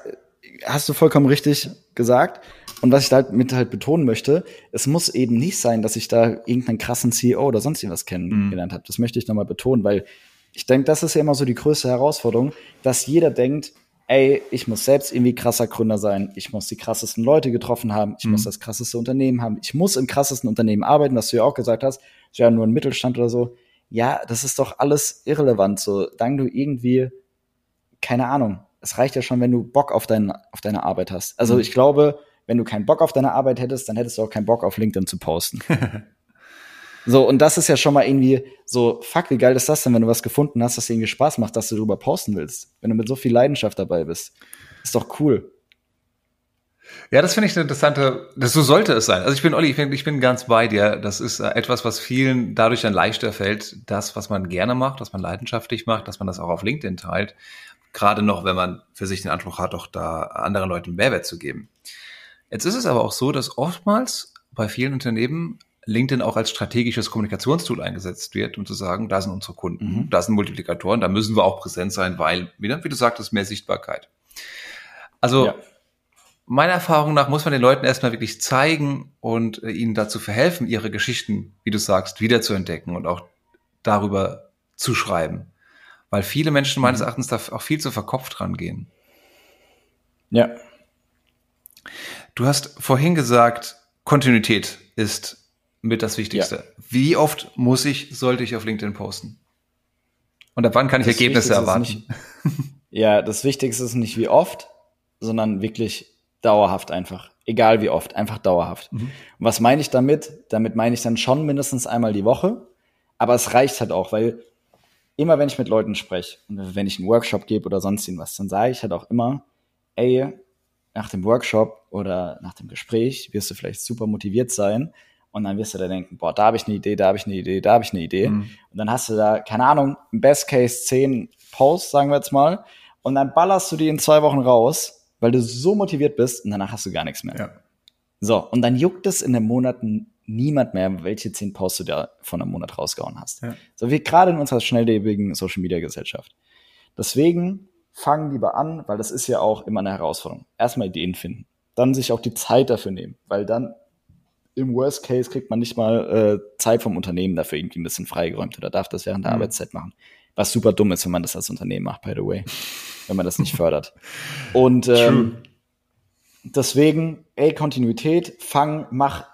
hast du vollkommen richtig gesagt. Und was ich da halt mit halt betonen möchte, es muss eben nicht sein, dass ich da irgendeinen krassen CEO oder sonst irgendwas kennengelernt mhm. habe. Das möchte ich nochmal betonen, weil ich denke, das ist ja immer so die größte Herausforderung, dass jeder denkt, ey, ich muss selbst irgendwie krasser Gründer sein, ich muss die krassesten Leute getroffen haben, ich mhm. muss das krasseste Unternehmen haben, ich muss im krassesten Unternehmen arbeiten, was du ja auch gesagt hast, ist ja nur ein Mittelstand oder so. Ja, das ist doch alles irrelevant, so, dann du irgendwie, keine Ahnung, es reicht ja schon, wenn du Bock auf, dein, auf deine Arbeit hast. Also mhm. ich glaube, wenn du keinen Bock auf deine Arbeit hättest, dann hättest du auch keinen Bock auf LinkedIn zu posten. *laughs* So, und das ist ja schon mal irgendwie so, fuck, wie geil ist das denn, wenn du was gefunden hast, das dir irgendwie Spaß macht, dass du darüber posten willst. Wenn du mit so viel Leidenschaft dabei bist. Ist doch cool. Ja, das finde ich eine interessante, das so sollte es sein. Also ich bin, Olli, ich bin, ich bin ganz bei dir. Das ist äh, etwas, was vielen dadurch dann leichter fällt, das, was man gerne macht, was man leidenschaftlich macht, dass man das auch auf LinkedIn teilt. Gerade noch, wenn man für sich den Anspruch hat, auch da anderen Leuten Mehrwert zu geben. Jetzt ist es aber auch so, dass oftmals bei vielen Unternehmen LinkedIn auch als strategisches Kommunikationstool eingesetzt wird, um zu sagen, da sind unsere Kunden, mhm. da sind Multiplikatoren, da müssen wir auch präsent sein, weil, wie du sagtest, mehr Sichtbarkeit. Also ja meiner Erfahrung nach muss man den Leuten erstmal wirklich zeigen und äh, ihnen dazu verhelfen, ihre Geschichten, wie du sagst, wiederzuentdecken und auch darüber zu schreiben. Weil viele Menschen meines mhm. Erachtens da auch viel zu verkopft rangehen. Ja. Du hast vorhin gesagt, Kontinuität ist mit das Wichtigste. Ja. Wie oft muss ich, sollte ich auf LinkedIn posten? Und ab wann kann ich das Ergebnisse erwarten? Nicht, ja, das Wichtigste ist nicht wie oft, sondern wirklich Dauerhaft einfach. Egal wie oft, einfach dauerhaft. Mhm. Und was meine ich damit? Damit meine ich dann schon mindestens einmal die Woche. Aber es reicht halt auch, weil immer wenn ich mit Leuten spreche und wenn ich einen Workshop gebe oder sonst irgendwas, dann sage ich halt auch immer, ey, nach dem Workshop oder nach dem Gespräch wirst du vielleicht super motiviert sein und dann wirst du da denken, boah, da habe ich eine Idee, da habe ich eine Idee, da habe ich eine Idee. Mhm. Und dann hast du da, keine Ahnung, im Best Case zehn Posts, sagen wir jetzt mal, und dann ballerst du die in zwei Wochen raus weil du so motiviert bist und danach hast du gar nichts mehr. Ja. So, und dann juckt es in den Monaten niemand mehr, welche zehn Posts du da von einem Monat rausgehauen hast. Ja. So wie gerade in unserer schnelllebigen Social Media Gesellschaft. Deswegen fangen lieber an, weil das ist ja auch immer eine Herausforderung. Erstmal Ideen finden, dann sich auch die Zeit dafür nehmen, weil dann im Worst Case kriegt man nicht mal äh, Zeit vom Unternehmen dafür irgendwie ein bisschen freigeräumt oder darf das während der mhm. Arbeitszeit machen. Was super dumm ist, wenn man das als Unternehmen macht, by the way. wenn man das nicht fördert. Und *laughs* ähm, deswegen, ey, Kontinuität, fang, mach,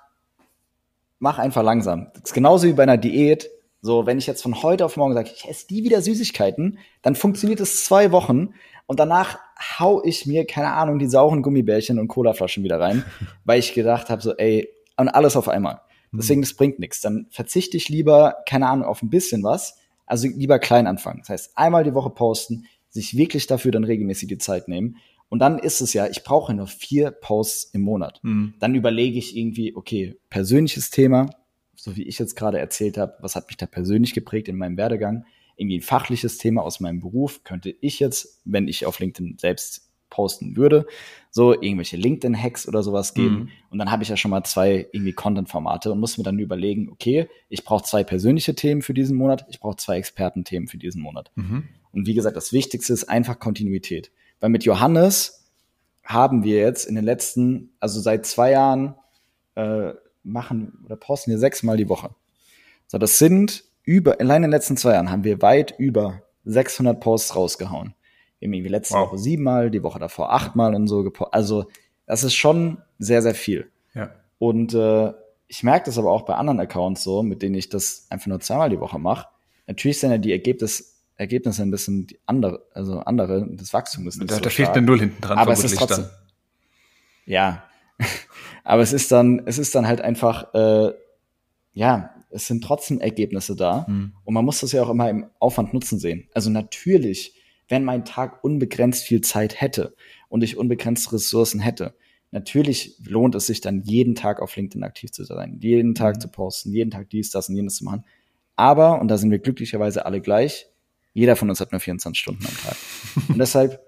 mach einfach langsam. Das ist genauso wie bei einer Diät. So, wenn ich jetzt von heute auf morgen sage, ich esse die wieder Süßigkeiten, dann funktioniert es zwei Wochen und danach hau ich mir, keine Ahnung, die sauren Gummibärchen und Colaflaschen wieder rein, *laughs* weil ich gedacht habe, so, ey, und alles auf einmal. Deswegen, das bringt nichts. Dann verzichte ich lieber, keine Ahnung, auf ein bisschen was. Also lieber klein anfangen. Das heißt, einmal die Woche posten, sich wirklich dafür dann regelmäßig die Zeit nehmen. Und dann ist es ja, ich brauche nur vier Posts im Monat. Mhm. Dann überlege ich irgendwie, okay, persönliches Thema, so wie ich jetzt gerade erzählt habe, was hat mich da persönlich geprägt in meinem Werdegang? Irgendwie ein fachliches Thema aus meinem Beruf könnte ich jetzt, wenn ich auf LinkedIn selbst posten würde, so irgendwelche LinkedIn-Hacks oder sowas geben. Mhm. Und dann habe ich ja schon mal zwei irgendwie Content-Formate und muss mir dann überlegen, okay, ich brauche zwei persönliche Themen für diesen Monat, ich brauche zwei Expertenthemen für diesen Monat. Mhm. Und wie gesagt, das Wichtigste ist einfach Kontinuität. Weil mit Johannes haben wir jetzt in den letzten, also seit zwei Jahren, äh, machen oder posten wir sechsmal die Woche. So, das sind über, allein in den letzten zwei Jahren haben wir weit über 600 Posts rausgehauen. Wir haben irgendwie letzte wow. Woche siebenmal, die Woche davor achtmal und so gepostet. Also, das ist schon sehr, sehr viel. Ja. Und äh, ich merke das aber auch bei anderen Accounts so, mit denen ich das einfach nur zweimal die Woche mache. Natürlich sind ja die Ergebnisse Ergebnisse ein bisschen andere, also andere, das Wachstum ist nicht da, so Da fehlt eine Null hinten dran, aber es ist trotzdem, dann. Ja, *laughs* aber es ist dann, es ist dann halt einfach, äh, ja, es sind trotzdem Ergebnisse da mhm. und man muss das ja auch immer im Aufwand Nutzen sehen. Also natürlich, wenn mein Tag unbegrenzt viel Zeit hätte und ich unbegrenzte Ressourcen hätte, natürlich lohnt es sich dann jeden Tag auf LinkedIn aktiv zu sein, jeden Tag mhm. zu posten, jeden Tag dies, das und jenes zu machen. Aber, und da sind wir glücklicherweise alle gleich, jeder von uns hat nur 24 Stunden am Tag. Und deshalb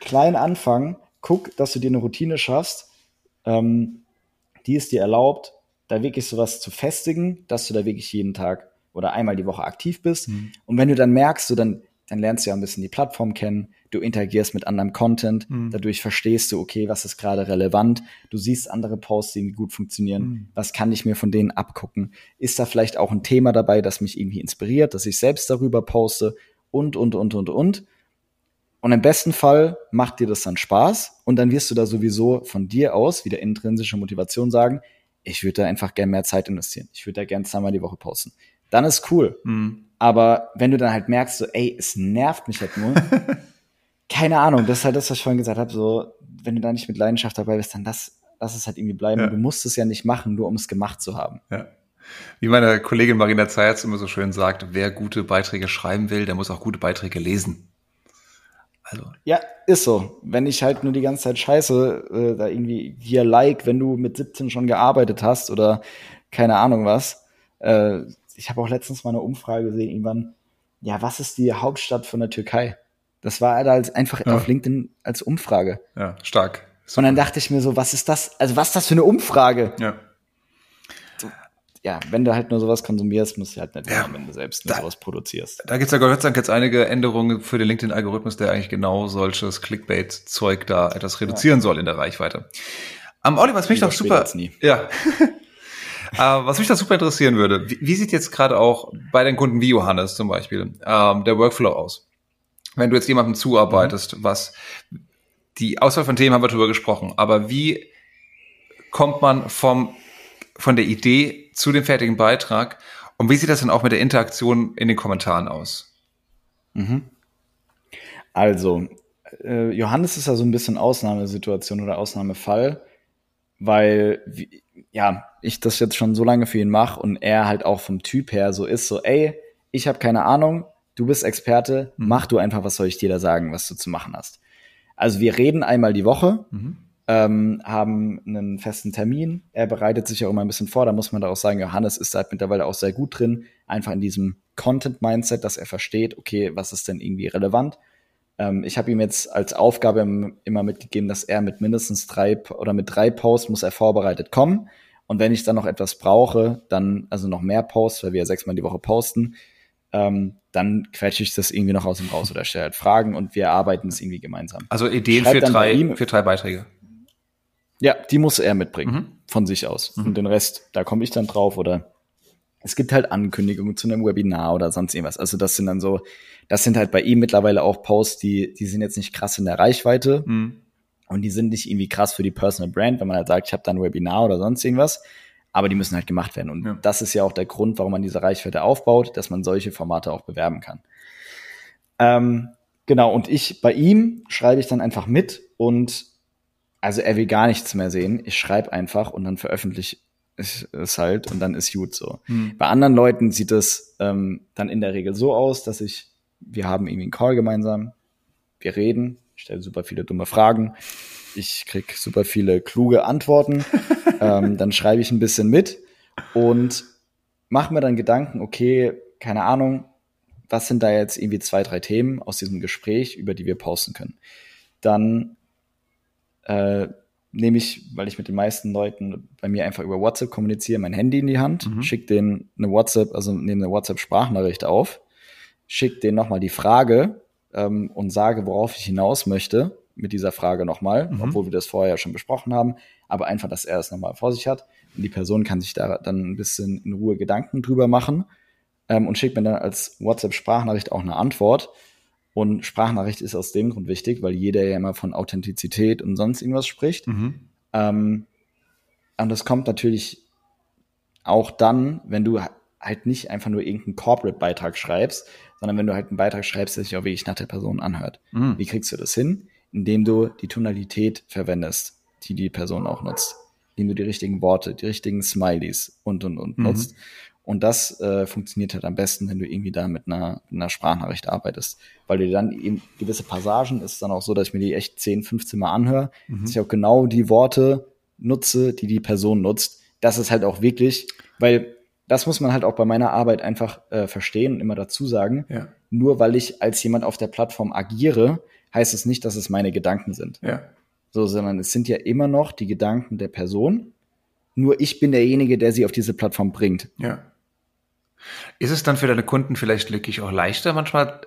klein anfangen, guck, dass du dir eine Routine schaffst, ähm, die es dir erlaubt, da wirklich sowas zu festigen, dass du da wirklich jeden Tag oder einmal die Woche aktiv bist. Mhm. Und wenn du dann merkst, du dann, dann lernst du ja ein bisschen die Plattform kennen, du interagierst mit anderem Content, mhm. dadurch verstehst du, okay, was ist gerade relevant, du siehst andere Posts, die gut funktionieren, mhm. was kann ich mir von denen abgucken? Ist da vielleicht auch ein Thema dabei, das mich irgendwie inspiriert, dass ich selbst darüber poste und, und, und, und, und. Und im besten Fall macht dir das dann Spaß und dann wirst du da sowieso von dir aus wieder intrinsische Motivation sagen, ich würde da einfach gern mehr Zeit investieren. Ich würde da gern zweimal die Woche posten. Dann ist cool. Mhm. Aber wenn du dann halt merkst, so, ey, es nervt mich halt nur, *laughs* keine Ahnung, das ist halt das, was ich vorhin gesagt habe, so, wenn du da nicht mit Leidenschaft dabei bist, dann lass, lass es halt irgendwie bleiben. Ja. Du musst es ja nicht machen, nur um es gemacht zu haben. Ja. Wie meine Kollegin Marina Zayatz immer so schön sagt, wer gute Beiträge schreiben will, der muss auch gute Beiträge lesen. Also. Ja, ist so. Wenn ich halt nur die ganze Zeit scheiße, äh, da irgendwie hier like, wenn du mit 17 schon gearbeitet hast oder keine Ahnung was. Äh, ich habe auch letztens mal eine Umfrage gesehen, irgendwann, ja, was ist die Hauptstadt von der Türkei? Das war halt als einfach ja. auf LinkedIn als Umfrage. Ja, stark. Und dann dachte ich mir so, was ist das? Also was ist das für eine Umfrage? Ja ja, wenn du halt nur sowas konsumierst, musst du halt nicht ja, machen, wenn du selbst da, sowas produzierst. Da gibt's ja Gott sei Dank jetzt einige Änderungen für den LinkedIn-Algorithmus, der eigentlich genau solches Clickbait-Zeug da etwas reduzieren ja. soll in der Reichweite. Am um, Oliver, was mich doch super, ja, uh, was mich da super interessieren würde, wie, wie, sieht jetzt gerade auch bei den Kunden wie Johannes zum Beispiel ähm, der Workflow aus? Wenn du jetzt jemandem zuarbeitest, mhm. was die Auswahl von Themen haben wir drüber gesprochen, aber wie kommt man vom von der Idee zu dem fertigen Beitrag. Und wie sieht das denn auch mit der Interaktion in den Kommentaren aus? Mhm. Also, äh, Johannes ist ja so ein bisschen Ausnahmesituation oder Ausnahmefall, weil, wie, ja, ich das jetzt schon so lange für ihn mache und er halt auch vom Typ her so ist, so, ey, ich habe keine Ahnung, du bist Experte, mhm. mach du einfach, was soll ich dir da sagen, was du zu machen hast. Also wir reden einmal die Woche. Mhm ähm, haben einen festen Termin. Er bereitet sich auch immer ein bisschen vor. Da muss man da auch sagen, Johannes ist halt mittlerweile auch sehr gut drin, einfach in diesem Content-Mindset, dass er versteht, okay, was ist denn irgendwie relevant. Ähm, ich habe ihm jetzt als Aufgabe immer mitgegeben, dass er mit mindestens drei oder mit drei Posts muss er vorbereitet kommen. Und wenn ich dann noch etwas brauche, dann, also noch mehr Posts, weil wir ja sechsmal die Woche posten, ähm, dann quetsche ich das irgendwie noch aus dem raus oder stelle halt Fragen und wir arbeiten es irgendwie gemeinsam. Also Ideen für drei, für drei Beiträge. Ja, die muss er mitbringen, mhm. von sich aus. Mhm. Und den Rest, da komme ich dann drauf oder es gibt halt Ankündigungen zu einem Webinar oder sonst irgendwas. Also das sind dann so, das sind halt bei ihm mittlerweile auch Posts, die, die sind jetzt nicht krass in der Reichweite mhm. und die sind nicht irgendwie krass für die Personal Brand, wenn man halt sagt, ich habe da ein Webinar oder sonst irgendwas, aber die müssen halt gemacht werden. Und ja. das ist ja auch der Grund, warum man diese Reichweite aufbaut, dass man solche Formate auch bewerben kann. Ähm, genau, und ich, bei ihm schreibe ich dann einfach mit und also er will gar nichts mehr sehen. Ich schreibe einfach und dann veröffentliche ich es halt und dann ist gut so. Hm. Bei anderen Leuten sieht es ähm, dann in der Regel so aus, dass ich, wir haben irgendwie einen Call gemeinsam, wir reden, ich stelle super viele dumme Fragen, ich krieg super viele kluge Antworten, *laughs* ähm, dann schreibe ich ein bisschen mit und mache mir dann Gedanken, okay, keine Ahnung, was sind da jetzt irgendwie zwei, drei Themen aus diesem Gespräch, über die wir posten können. Dann äh, nehme ich, weil ich mit den meisten Leuten bei mir einfach über WhatsApp kommuniziere, mein Handy in die Hand, mhm. schicke denen eine WhatsApp, also nehme eine WhatsApp-Sprachnachricht auf, schicke denen nochmal die Frage ähm, und sage, worauf ich hinaus möchte mit dieser Frage nochmal, mhm. obwohl wir das vorher ja schon besprochen haben, aber einfach, dass er es nochmal vor sich hat. Und die Person kann sich da dann ein bisschen in Ruhe Gedanken drüber machen ähm, und schickt mir dann als WhatsApp-Sprachnachricht auch eine Antwort. Und Sprachnachricht ist aus dem Grund wichtig, weil jeder ja immer von Authentizität und sonst irgendwas spricht. Mhm. Ähm, und das kommt natürlich auch dann, wenn du halt nicht einfach nur irgendeinen Corporate-Beitrag schreibst, sondern wenn du halt einen Beitrag schreibst, der sich auch wirklich nach der Person anhört. Mhm. Wie kriegst du das hin? Indem du die Tonalität verwendest, die die Person auch nutzt. Indem du die richtigen Worte, die richtigen Smileys und, und, und mhm. nutzt. Und das äh, funktioniert halt am besten, wenn du irgendwie da mit einer, einer Sprachnachricht arbeitest. Weil du dann eben gewisse Passagen ist dann auch so, dass ich mir die echt 10, 15 Mal anhöre, mhm. dass ich auch genau die Worte nutze, die die Person nutzt. Das ist halt auch wirklich, weil das muss man halt auch bei meiner Arbeit einfach äh, verstehen und immer dazu sagen. Ja. Nur weil ich als jemand auf der Plattform agiere, heißt es nicht, dass es meine Gedanken sind. Ja. So, sondern es sind ja immer noch die Gedanken der Person. Nur ich bin derjenige, der sie auf diese Plattform bringt. Ja. Ist es dann für deine Kunden vielleicht wirklich auch leichter, manchmal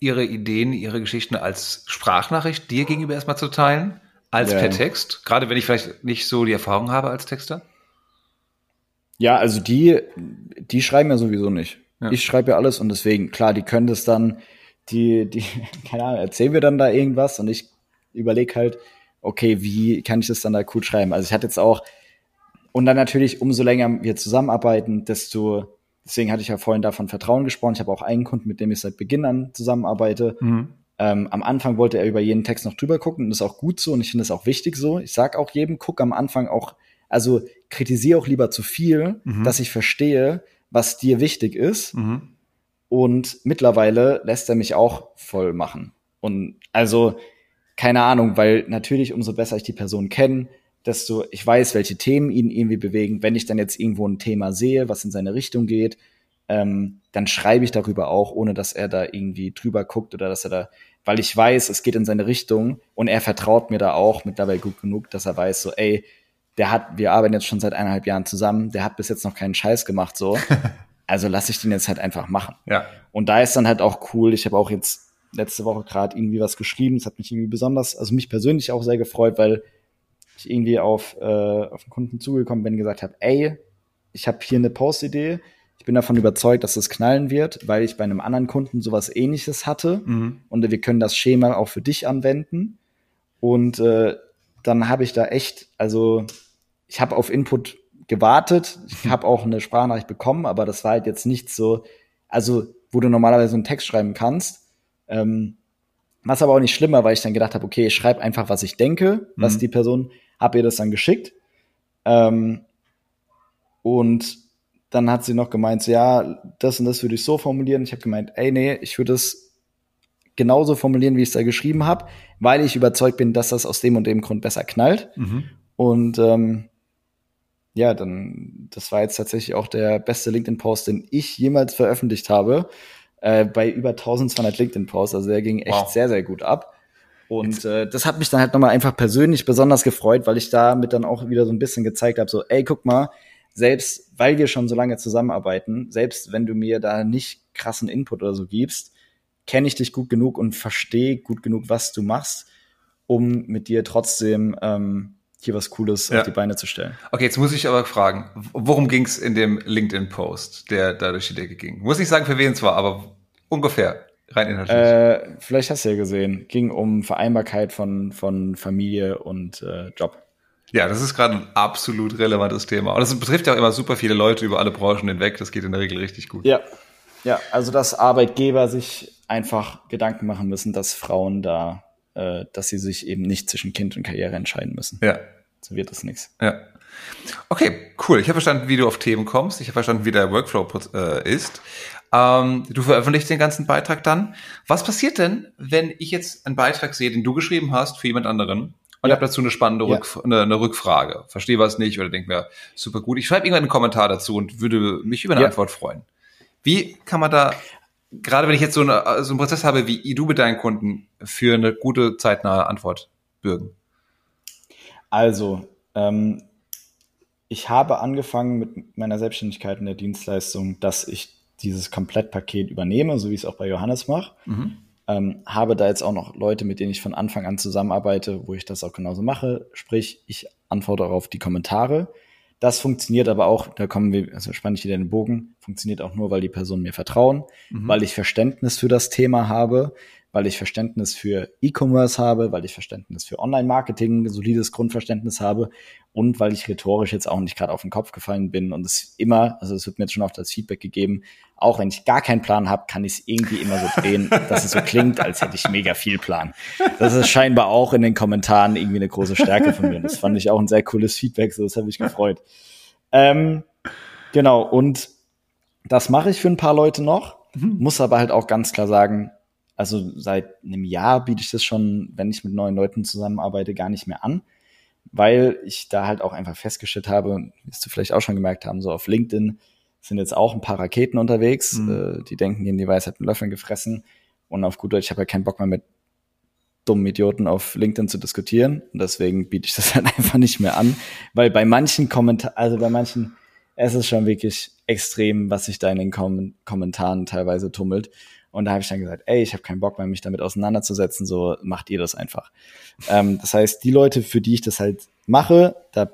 ihre Ideen, ihre Geschichten als Sprachnachricht dir gegenüber erstmal zu teilen, als ja. per Text? Gerade wenn ich vielleicht nicht so die Erfahrung habe als Texter? Ja, also die, die schreiben ja sowieso nicht. Ja. Ich schreibe ja alles und deswegen, klar, die können das dann, die, die, *laughs* keine Ahnung, erzählen wir dann da irgendwas und ich überlege halt, okay, wie kann ich das dann da cool schreiben? Also ich hatte jetzt auch, und dann natürlich, umso länger wir zusammenarbeiten, desto Deswegen hatte ich ja vorhin davon Vertrauen gesprochen. Ich habe auch einen Kunden, mit dem ich seit Beginn an zusammenarbeite. Mhm. Ähm, am Anfang wollte er über jeden Text noch drüber gucken und das ist auch gut so und ich finde das auch wichtig so. Ich sage auch jedem, guck am Anfang auch Also kritisiere auch lieber zu viel, mhm. dass ich verstehe, was dir wichtig ist. Mhm. Und mittlerweile lässt er mich auch voll machen. Und also, keine Ahnung, weil natürlich umso besser ich die Person kenne, desto ich weiß, welche Themen ihn irgendwie bewegen. Wenn ich dann jetzt irgendwo ein Thema sehe, was in seine Richtung geht, ähm, dann schreibe ich darüber auch, ohne dass er da irgendwie drüber guckt oder dass er da, weil ich weiß, es geht in seine Richtung und er vertraut mir da auch mittlerweile gut genug, dass er weiß, so, ey, der hat, wir arbeiten jetzt schon seit eineinhalb Jahren zusammen, der hat bis jetzt noch keinen Scheiß gemacht, so. *laughs* Also lasse ich den jetzt halt einfach machen. Ja. Und da ist dann halt auch cool. Ich habe auch jetzt letzte Woche gerade irgendwie was geschrieben. Das hat mich irgendwie besonders, also mich persönlich auch sehr gefreut, weil ich irgendwie auf, äh, auf einen Kunden zugekommen bin und gesagt habe, ey, ich habe hier eine Post-Idee. Ich bin davon überzeugt, dass es knallen wird, weil ich bei einem anderen Kunden sowas ähnliches hatte. Mhm. Und wir können das Schema auch für dich anwenden. Und äh, dann habe ich da echt, also ich habe auf Input gewartet. Ich habe auch eine Sprachnachricht bekommen, aber das war halt jetzt nicht so, also wo du normalerweise einen Text schreiben kannst. Ähm, was aber auch nicht schlimmer, weil ich dann gedacht habe, okay, ich schreibe einfach, was ich denke, was mhm. die Person, habe ihr das dann geschickt. Ähm, und dann hat sie noch gemeint, ja, das und das würde ich so formulieren. Ich habe gemeint, ey, nee, ich würde es genauso formulieren, wie ich es da geschrieben habe, weil ich überzeugt bin, dass das aus dem und dem Grund besser knallt. Mhm. Und ähm, ja, dann, das war jetzt tatsächlich auch der beste LinkedIn-Post, den ich jemals veröffentlicht habe, äh, bei über 1200 LinkedIn-Posts. Also der ging echt wow. sehr, sehr gut ab. Und äh, das hat mich dann halt nochmal einfach persönlich besonders gefreut, weil ich damit dann auch wieder so ein bisschen gezeigt habe, so, ey, guck mal, selbst weil wir schon so lange zusammenarbeiten, selbst wenn du mir da nicht krassen Input oder so gibst, kenne ich dich gut genug und verstehe gut genug, was du machst, um mit dir trotzdem ähm, hier was Cooles ja. auf die Beine zu stellen. Okay, jetzt muss ich aber fragen, worum ging es in dem LinkedIn-Post, der da durch die Decke ging? Muss nicht sagen, für wen es war, aber ungefähr. Rein inhaltlich. Äh, vielleicht hast du ja gesehen, ging um Vereinbarkeit von, von Familie und äh, Job. Ja, das ist gerade ein absolut relevantes Thema. Und das betrifft ja auch immer super viele Leute über alle Branchen hinweg. Das geht in der Regel richtig gut. Ja. Ja, also dass Arbeitgeber sich einfach Gedanken machen müssen, dass Frauen da äh, dass sie sich eben nicht zwischen Kind und Karriere entscheiden müssen. Ja. So wird das nichts. Ja. Okay, cool. Ich habe verstanden, wie du auf Themen kommst. Ich habe verstanden, wie der Workflow äh, ist. Ähm, du veröffentlichst den ganzen Beitrag dann. Was passiert denn, wenn ich jetzt einen Beitrag sehe, den du geschrieben hast für jemand anderen und ja. habe dazu eine spannende ja. Rückf eine, eine, Rückfrage? Verstehe was nicht oder denke mir, super gut. Ich schreibe irgendwann einen Kommentar dazu und würde mich über eine ja. Antwort freuen. Wie kann man da gerade wenn ich jetzt so, eine, so einen Prozess habe wie du mit deinen Kunden, für eine gute, zeitnahe Antwort bürgen? Also, ähm, ich habe angefangen mit meiner Selbstständigkeit in der Dienstleistung, dass ich dieses Komplettpaket übernehme, so wie ich es auch bei Johannes mache. Mhm. Ähm, habe da jetzt auch noch Leute, mit denen ich von Anfang an zusammenarbeite, wo ich das auch genauso mache. Sprich, ich antworte auf die Kommentare. Das funktioniert aber auch, da kommen wir, also spanne ich wieder den Bogen, funktioniert auch nur, weil die Personen mir vertrauen, mhm. weil ich Verständnis für das Thema habe, weil ich Verständnis für E-Commerce habe, weil ich Verständnis für Online-Marketing, solides Grundverständnis habe und weil ich rhetorisch jetzt auch nicht gerade auf den Kopf gefallen bin und es immer, also es wird mir jetzt schon oft als Feedback gegeben, auch wenn ich gar keinen Plan habe, kann ich es irgendwie immer so drehen, dass es so klingt, als hätte ich mega viel Plan. Das ist scheinbar auch in den Kommentaren irgendwie eine große Stärke von mir. Das fand ich auch ein sehr cooles Feedback, so das habe ich gefreut. Ähm, genau, und das mache ich für ein paar Leute noch, mhm. muss aber halt auch ganz klar sagen, also seit einem Jahr biete ich das schon, wenn ich mit neuen Leuten zusammenarbeite, gar nicht mehr an, weil ich da halt auch einfach festgestellt habe, es du vielleicht auch schon gemerkt haben, so auf LinkedIn sind jetzt auch ein paar Raketen unterwegs, mhm. äh, die denken, die in die Weisheit mit Löffeln gefressen und auf gut Deutsch, ich habe ja keinen Bock mehr mit dummen Idioten auf LinkedIn zu diskutieren und deswegen biete ich das *laughs* halt einfach nicht mehr an, weil bei manchen Kommentaren, also bei manchen, es ist schon wirklich extrem, was sich da in den Kom Kommentaren teilweise tummelt und da habe ich dann gesagt, ey, ich habe keinen Bock mehr, mich damit auseinanderzusetzen, so macht ihr das einfach. ähm, das heißt, die Leute, für die ich das halt mache, da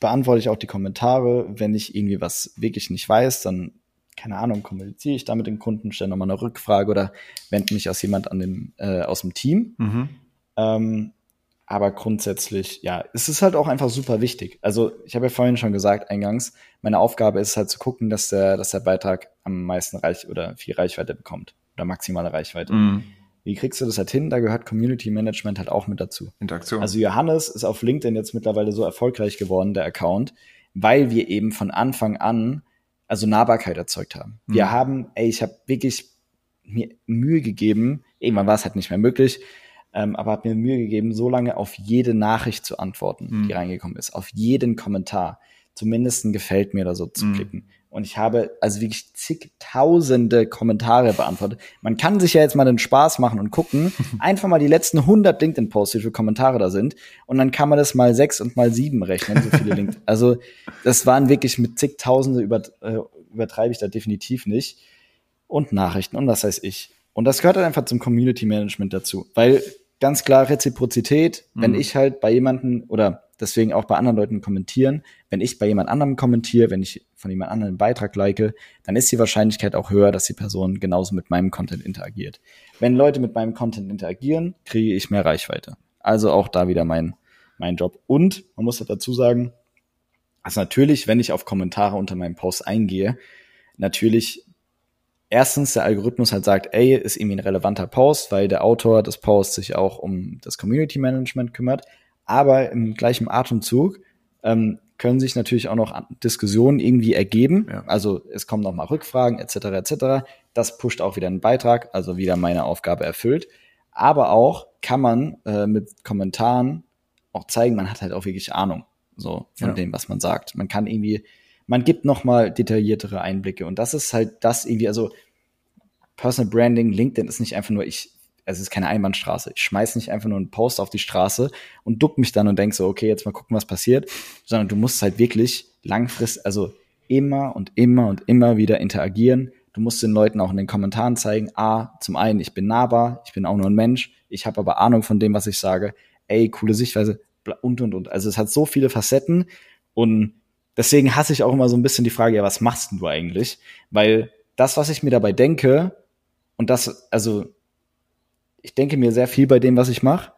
beantworte ich auch die Kommentare. Wenn ich irgendwie was wirklich nicht weiß, dann, keine Ahnung, kommuniziere ich da mit dem Kunden, stelle nochmal eine Rückfrage oder wende mich aus jemand an dem, äh, aus dem Team. Mhm. Ähm, aber grundsätzlich, ja, es ist halt auch einfach super wichtig. Also ich habe ja vorhin schon gesagt, eingangs, meine Aufgabe ist halt zu gucken, dass der, dass der Beitrag am meisten Reich oder viel Reichweite bekommt oder maximale Reichweite. Mhm. Wie kriegst du das halt hin? Da gehört Community Management halt auch mit dazu. Interaktion. Also Johannes ist auf LinkedIn jetzt mittlerweile so erfolgreich geworden, der Account, weil wir eben von Anfang an also Nahbarkeit erzeugt haben. Mhm. Wir haben, ey, ich habe wirklich mir Mühe gegeben, irgendwann war es halt nicht mehr möglich, ähm, aber habe mir Mühe gegeben, so lange auf jede Nachricht zu antworten, mhm. die reingekommen ist, auf jeden Kommentar, zumindest ein Gefällt mir oder so zu mhm. klicken. Und ich habe also wirklich zigtausende Kommentare beantwortet. Man kann sich ja jetzt mal den Spaß machen und gucken, *laughs* einfach mal die letzten 100 LinkedIn-Posts, wie viele Kommentare da sind. Und dann kann man das mal sechs und mal sieben rechnen, so viele LinkedIn. *laughs* Also das waren wirklich mit zigtausende, über, äh, übertreibe ich da definitiv nicht. Und Nachrichten und was weiß ich. Und das gehört halt einfach zum Community Management dazu. Weil ganz klar Reziprozität, mhm. wenn ich halt bei jemanden oder deswegen auch bei anderen Leuten kommentieren, wenn ich bei jemand anderem kommentiere, wenn ich von jemand anderem einen Beitrag like, dann ist die Wahrscheinlichkeit auch höher, dass die Person genauso mit meinem Content interagiert. Wenn Leute mit meinem Content interagieren, kriege ich mehr Reichweite. Also auch da wieder mein, mein Job. Und man muss dazu sagen, also natürlich, wenn ich auf Kommentare unter meinem Post eingehe, natürlich erstens der Algorithmus halt sagt, ey, ist irgendwie ein relevanter Post, weil der Autor des Posts sich auch um das Community Management kümmert, aber im gleichen Atemzug ähm, können sich natürlich auch noch Diskussionen irgendwie ergeben. Ja. Also es kommen noch mal Rückfragen etc. etc. Das pusht auch wieder einen Beitrag, also wieder meine Aufgabe erfüllt. Aber auch kann man äh, mit Kommentaren auch zeigen, man hat halt auch wirklich Ahnung so von ja. dem, was man sagt. Man kann irgendwie man gibt noch mal detailliertere Einblicke und das ist halt das irgendwie, also Personal Branding, LinkedIn ist nicht einfach nur ich, es ist keine Einbahnstraße. Ich schmeiß nicht einfach nur einen Post auf die Straße und duck mich dann und denk so, okay, jetzt mal gucken, was passiert, sondern du musst halt wirklich langfristig, also immer und immer und immer wieder interagieren. Du musst den Leuten auch in den Kommentaren zeigen, ah, zum einen, ich bin nahbar, ich bin auch nur ein Mensch, ich habe aber Ahnung von dem, was ich sage. Ey, coole Sichtweise und und und. Also es hat so viele Facetten und deswegen hasse ich auch immer so ein bisschen die Frage, ja, was machst denn du eigentlich? Weil das, was ich mir dabei denke, und das, also, ich denke mir sehr viel bei dem, was ich mache,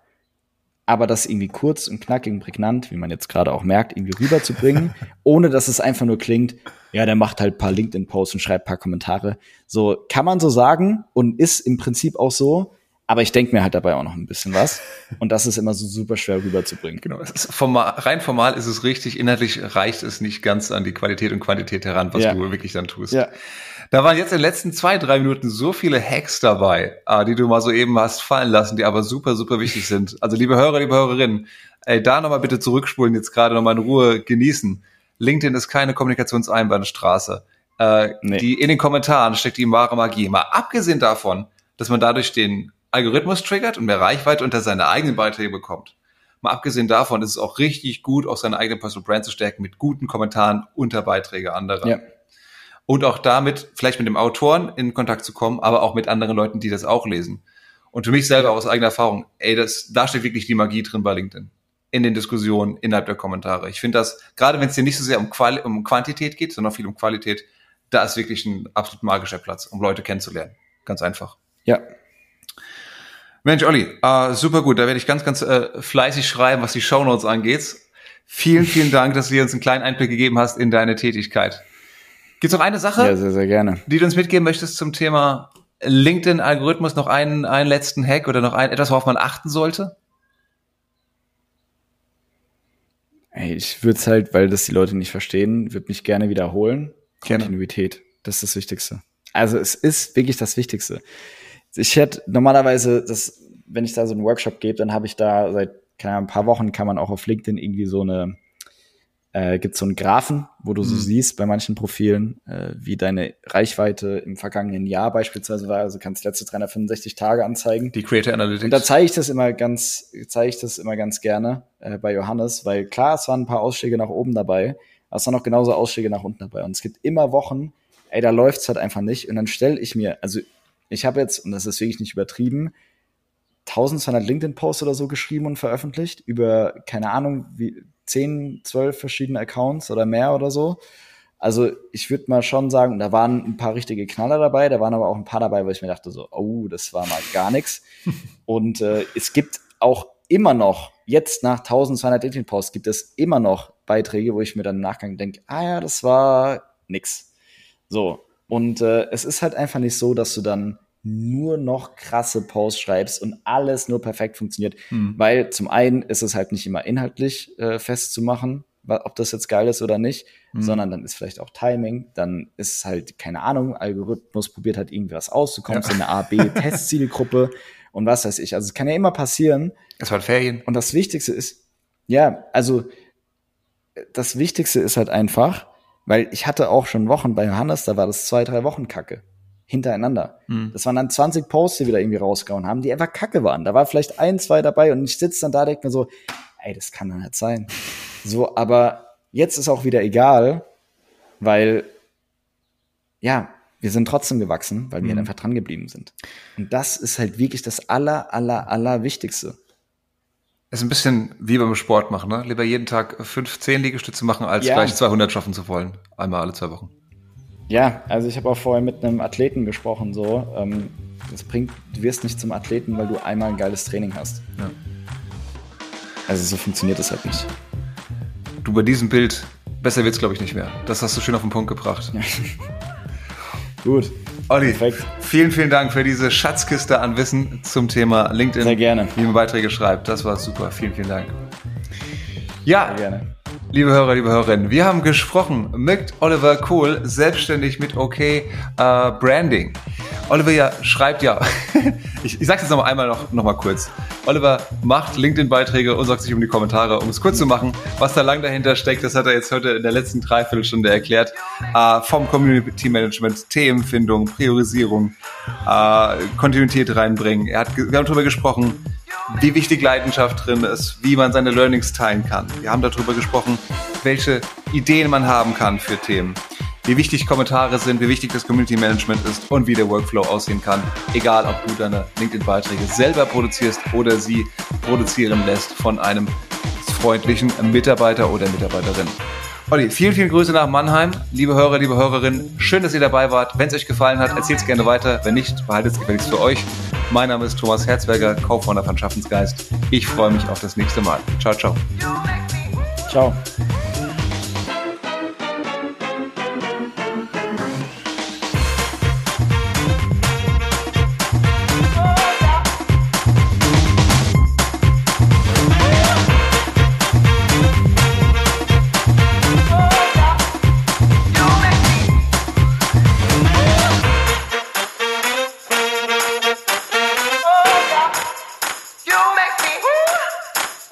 aber das irgendwie kurz und knackig und prägnant, wie man jetzt gerade auch merkt, irgendwie rüberzubringen, *laughs* ohne dass es einfach nur klingt, ja, der macht halt paar LinkedIn-Posts und schreibt paar Kommentare. So kann man so sagen und ist im Prinzip auch so, aber ich denke mir halt dabei auch noch ein bisschen was. Und das ist immer so super schwer rüberzubringen. Genau. Es ist formal, rein formal ist es richtig. Inhaltlich reicht es nicht ganz an die Qualität und Quantität heran, was ja. du wirklich dann tust. Ja. Da waren jetzt in den letzten zwei, drei Minuten so viele Hacks dabei, äh, die du mal so eben hast fallen lassen, die aber super, super wichtig sind. Also liebe Hörer, liebe Hörerinnen, ey, da nochmal bitte zurückspulen, jetzt gerade nochmal in Ruhe genießen. LinkedIn ist keine Kommunikationseinbahnstraße. Äh, nee. die, in den Kommentaren steckt die wahre Magie. Mal abgesehen davon, dass man dadurch den Algorithmus triggert und mehr Reichweite unter seine eigenen Beiträge bekommt. Mal abgesehen davon ist es auch richtig gut, auch seine eigene Personal Brand zu stärken mit guten Kommentaren unter Beiträge anderer. Ja. Und auch damit vielleicht mit dem Autoren in Kontakt zu kommen, aber auch mit anderen Leuten, die das auch lesen. Und für mich selber aus eigener Erfahrung, ey, das, da steht wirklich die Magie drin bei LinkedIn. In den Diskussionen, innerhalb der Kommentare. Ich finde das, gerade wenn es dir nicht so sehr um, Quali um Quantität geht, sondern viel um Qualität, da ist wirklich ein absolut magischer Platz, um Leute kennenzulernen. Ganz einfach. Ja, Mensch, Olli, äh, super gut. Da werde ich ganz, ganz äh, fleißig schreiben, was die Shownotes angeht. Vielen, vielen Dank, dass du uns einen kleinen Einblick gegeben hast in deine Tätigkeit. Gibt es noch eine Sache, ja, sehr, sehr gerne. die du uns mitgeben möchtest zum Thema LinkedIn-Algorithmus? Noch einen, einen letzten Hack oder noch ein, etwas, worauf man achten sollte? Hey, ich würde es halt, weil das die Leute nicht verstehen, würde mich gerne wiederholen. Gerne. Kontinuität, das ist das Wichtigste. Also es ist wirklich das Wichtigste ich hätte normalerweise, das, wenn ich da so einen Workshop gebe, dann habe ich da seit keine Ahnung, ein paar Wochen kann man auch auf LinkedIn irgendwie so eine äh, gibt so einen Graphen, wo du so mhm. siehst bei manchen Profilen, äh, wie deine Reichweite im vergangenen Jahr beispielsweise war. Also kannst letzte 365 Tage anzeigen. Die Creator Analytics. Und da zeige ich das immer ganz, zeige ich das immer ganz gerne äh, bei Johannes, weil klar, es waren ein paar Ausschläge nach oben dabei, aber es waren auch genauso Ausschläge nach unten dabei. Und es gibt immer Wochen, ey, da läuft's halt einfach nicht. Und dann stelle ich mir, also ich habe jetzt, und das ist wirklich nicht übertrieben, 1200 LinkedIn-Posts oder so geschrieben und veröffentlicht über, keine Ahnung, wie 10, 12 verschiedene Accounts oder mehr oder so. Also ich würde mal schon sagen, da waren ein paar richtige Knaller dabei, da waren aber auch ein paar dabei, wo ich mir dachte so, oh, das war mal gar nichts. *laughs* Und äh, es gibt auch immer noch, jetzt nach 1200 LinkedIn-Posts, gibt es immer noch Beiträge, wo ich mir dann im Nachgang denke, ah ja, das war nix. So, und äh, es ist halt einfach nicht so, dass du dann nur noch krasse Posts schreibst und alles nur perfekt funktioniert. Hm. Weil zum einen ist es halt nicht immer inhaltlich äh, festzumachen, ob das jetzt geil ist oder nicht, hm. sondern dann ist vielleicht auch Timing, dann ist halt, keine Ahnung, Algorithmus probiert halt irgendwas aus, du kommst ja. in eine A-B-Testzielgruppe *laughs* und was weiß ich. Also es kann ja immer passieren. Es war Ferien. Und das Wichtigste ist, ja, also das Wichtigste ist halt einfach, weil ich hatte auch schon Wochen bei Johannes, da war das zwei, drei Wochen Kacke hintereinander. Mhm. Das waren dann 20 Posts, die wir da irgendwie rausgehauen haben, die einfach kacke waren. Da war vielleicht ein, zwei dabei und ich sitze dann da, denke mir so, ey, das kann doch nicht sein. So, aber jetzt ist auch wieder egal, weil, ja, wir sind trotzdem gewachsen, weil wir mhm. einfach dran geblieben sind. Und das ist halt wirklich das aller, aller, aller Wichtigste. Ist ein bisschen wie beim Sport machen, ne? Lieber jeden Tag fünf, zehn Liegestütze machen, als ja. gleich 200 schaffen zu wollen. Einmal alle zwei Wochen. Ja, also ich habe auch vorher mit einem Athleten gesprochen, so. Ähm, das bringt, du wirst nicht zum Athleten, weil du einmal ein geiles Training hast. Ja. Also so funktioniert das halt nicht. Du bei diesem Bild, besser wird's glaube ich nicht mehr. Das hast du schön auf den Punkt gebracht. Ja. *laughs* Gut. Olli, Perfekt. vielen, vielen Dank für diese Schatzkiste an Wissen zum Thema LinkedIn. Sehr gerne. Wie man Beiträge schreibt. Das war super. Vielen, vielen Dank. Ja. Sehr gerne. Liebe Hörer, liebe Hörerinnen, wir haben gesprochen mit Oliver Kohl, selbstständig mit OK äh, Branding. Oliver schreibt ja, *laughs* ich, ich sage jetzt noch einmal noch, noch mal kurz. Oliver macht LinkedIn-Beiträge und sorgt sich um die Kommentare. Um es kurz zu machen, was da lang dahinter steckt, das hat er jetzt heute in der letzten Dreiviertelstunde erklärt. Äh, vom Community Management, Themenfindung, Priorisierung, äh, Kontinuität reinbringen. Er hat, wir haben darüber gesprochen, wie wichtig Leidenschaft drin ist, wie man seine Learnings teilen kann. Wir haben darüber gesprochen, welche Ideen man haben kann für Themen, wie wichtig Kommentare sind, wie wichtig das Community Management ist und wie der Workflow aussehen kann. Egal, ob du deine LinkedIn-Beiträge selber produzierst oder sie produzieren lässt von einem freundlichen Mitarbeiter oder Mitarbeiterin. Olli, vielen, vielen Grüße nach Mannheim. Liebe Hörer, liebe Hörerinnen, schön, dass ihr dabei wart. Wenn es euch gefallen hat, erzählt es gerne weiter. Wenn nicht, behaltet es gefälligst für euch. Mein Name ist Thomas Herzberger, Co-Founder von Schaffensgeist. Ich freue mich auf das nächste Mal. Ciao, ciao. Ciao.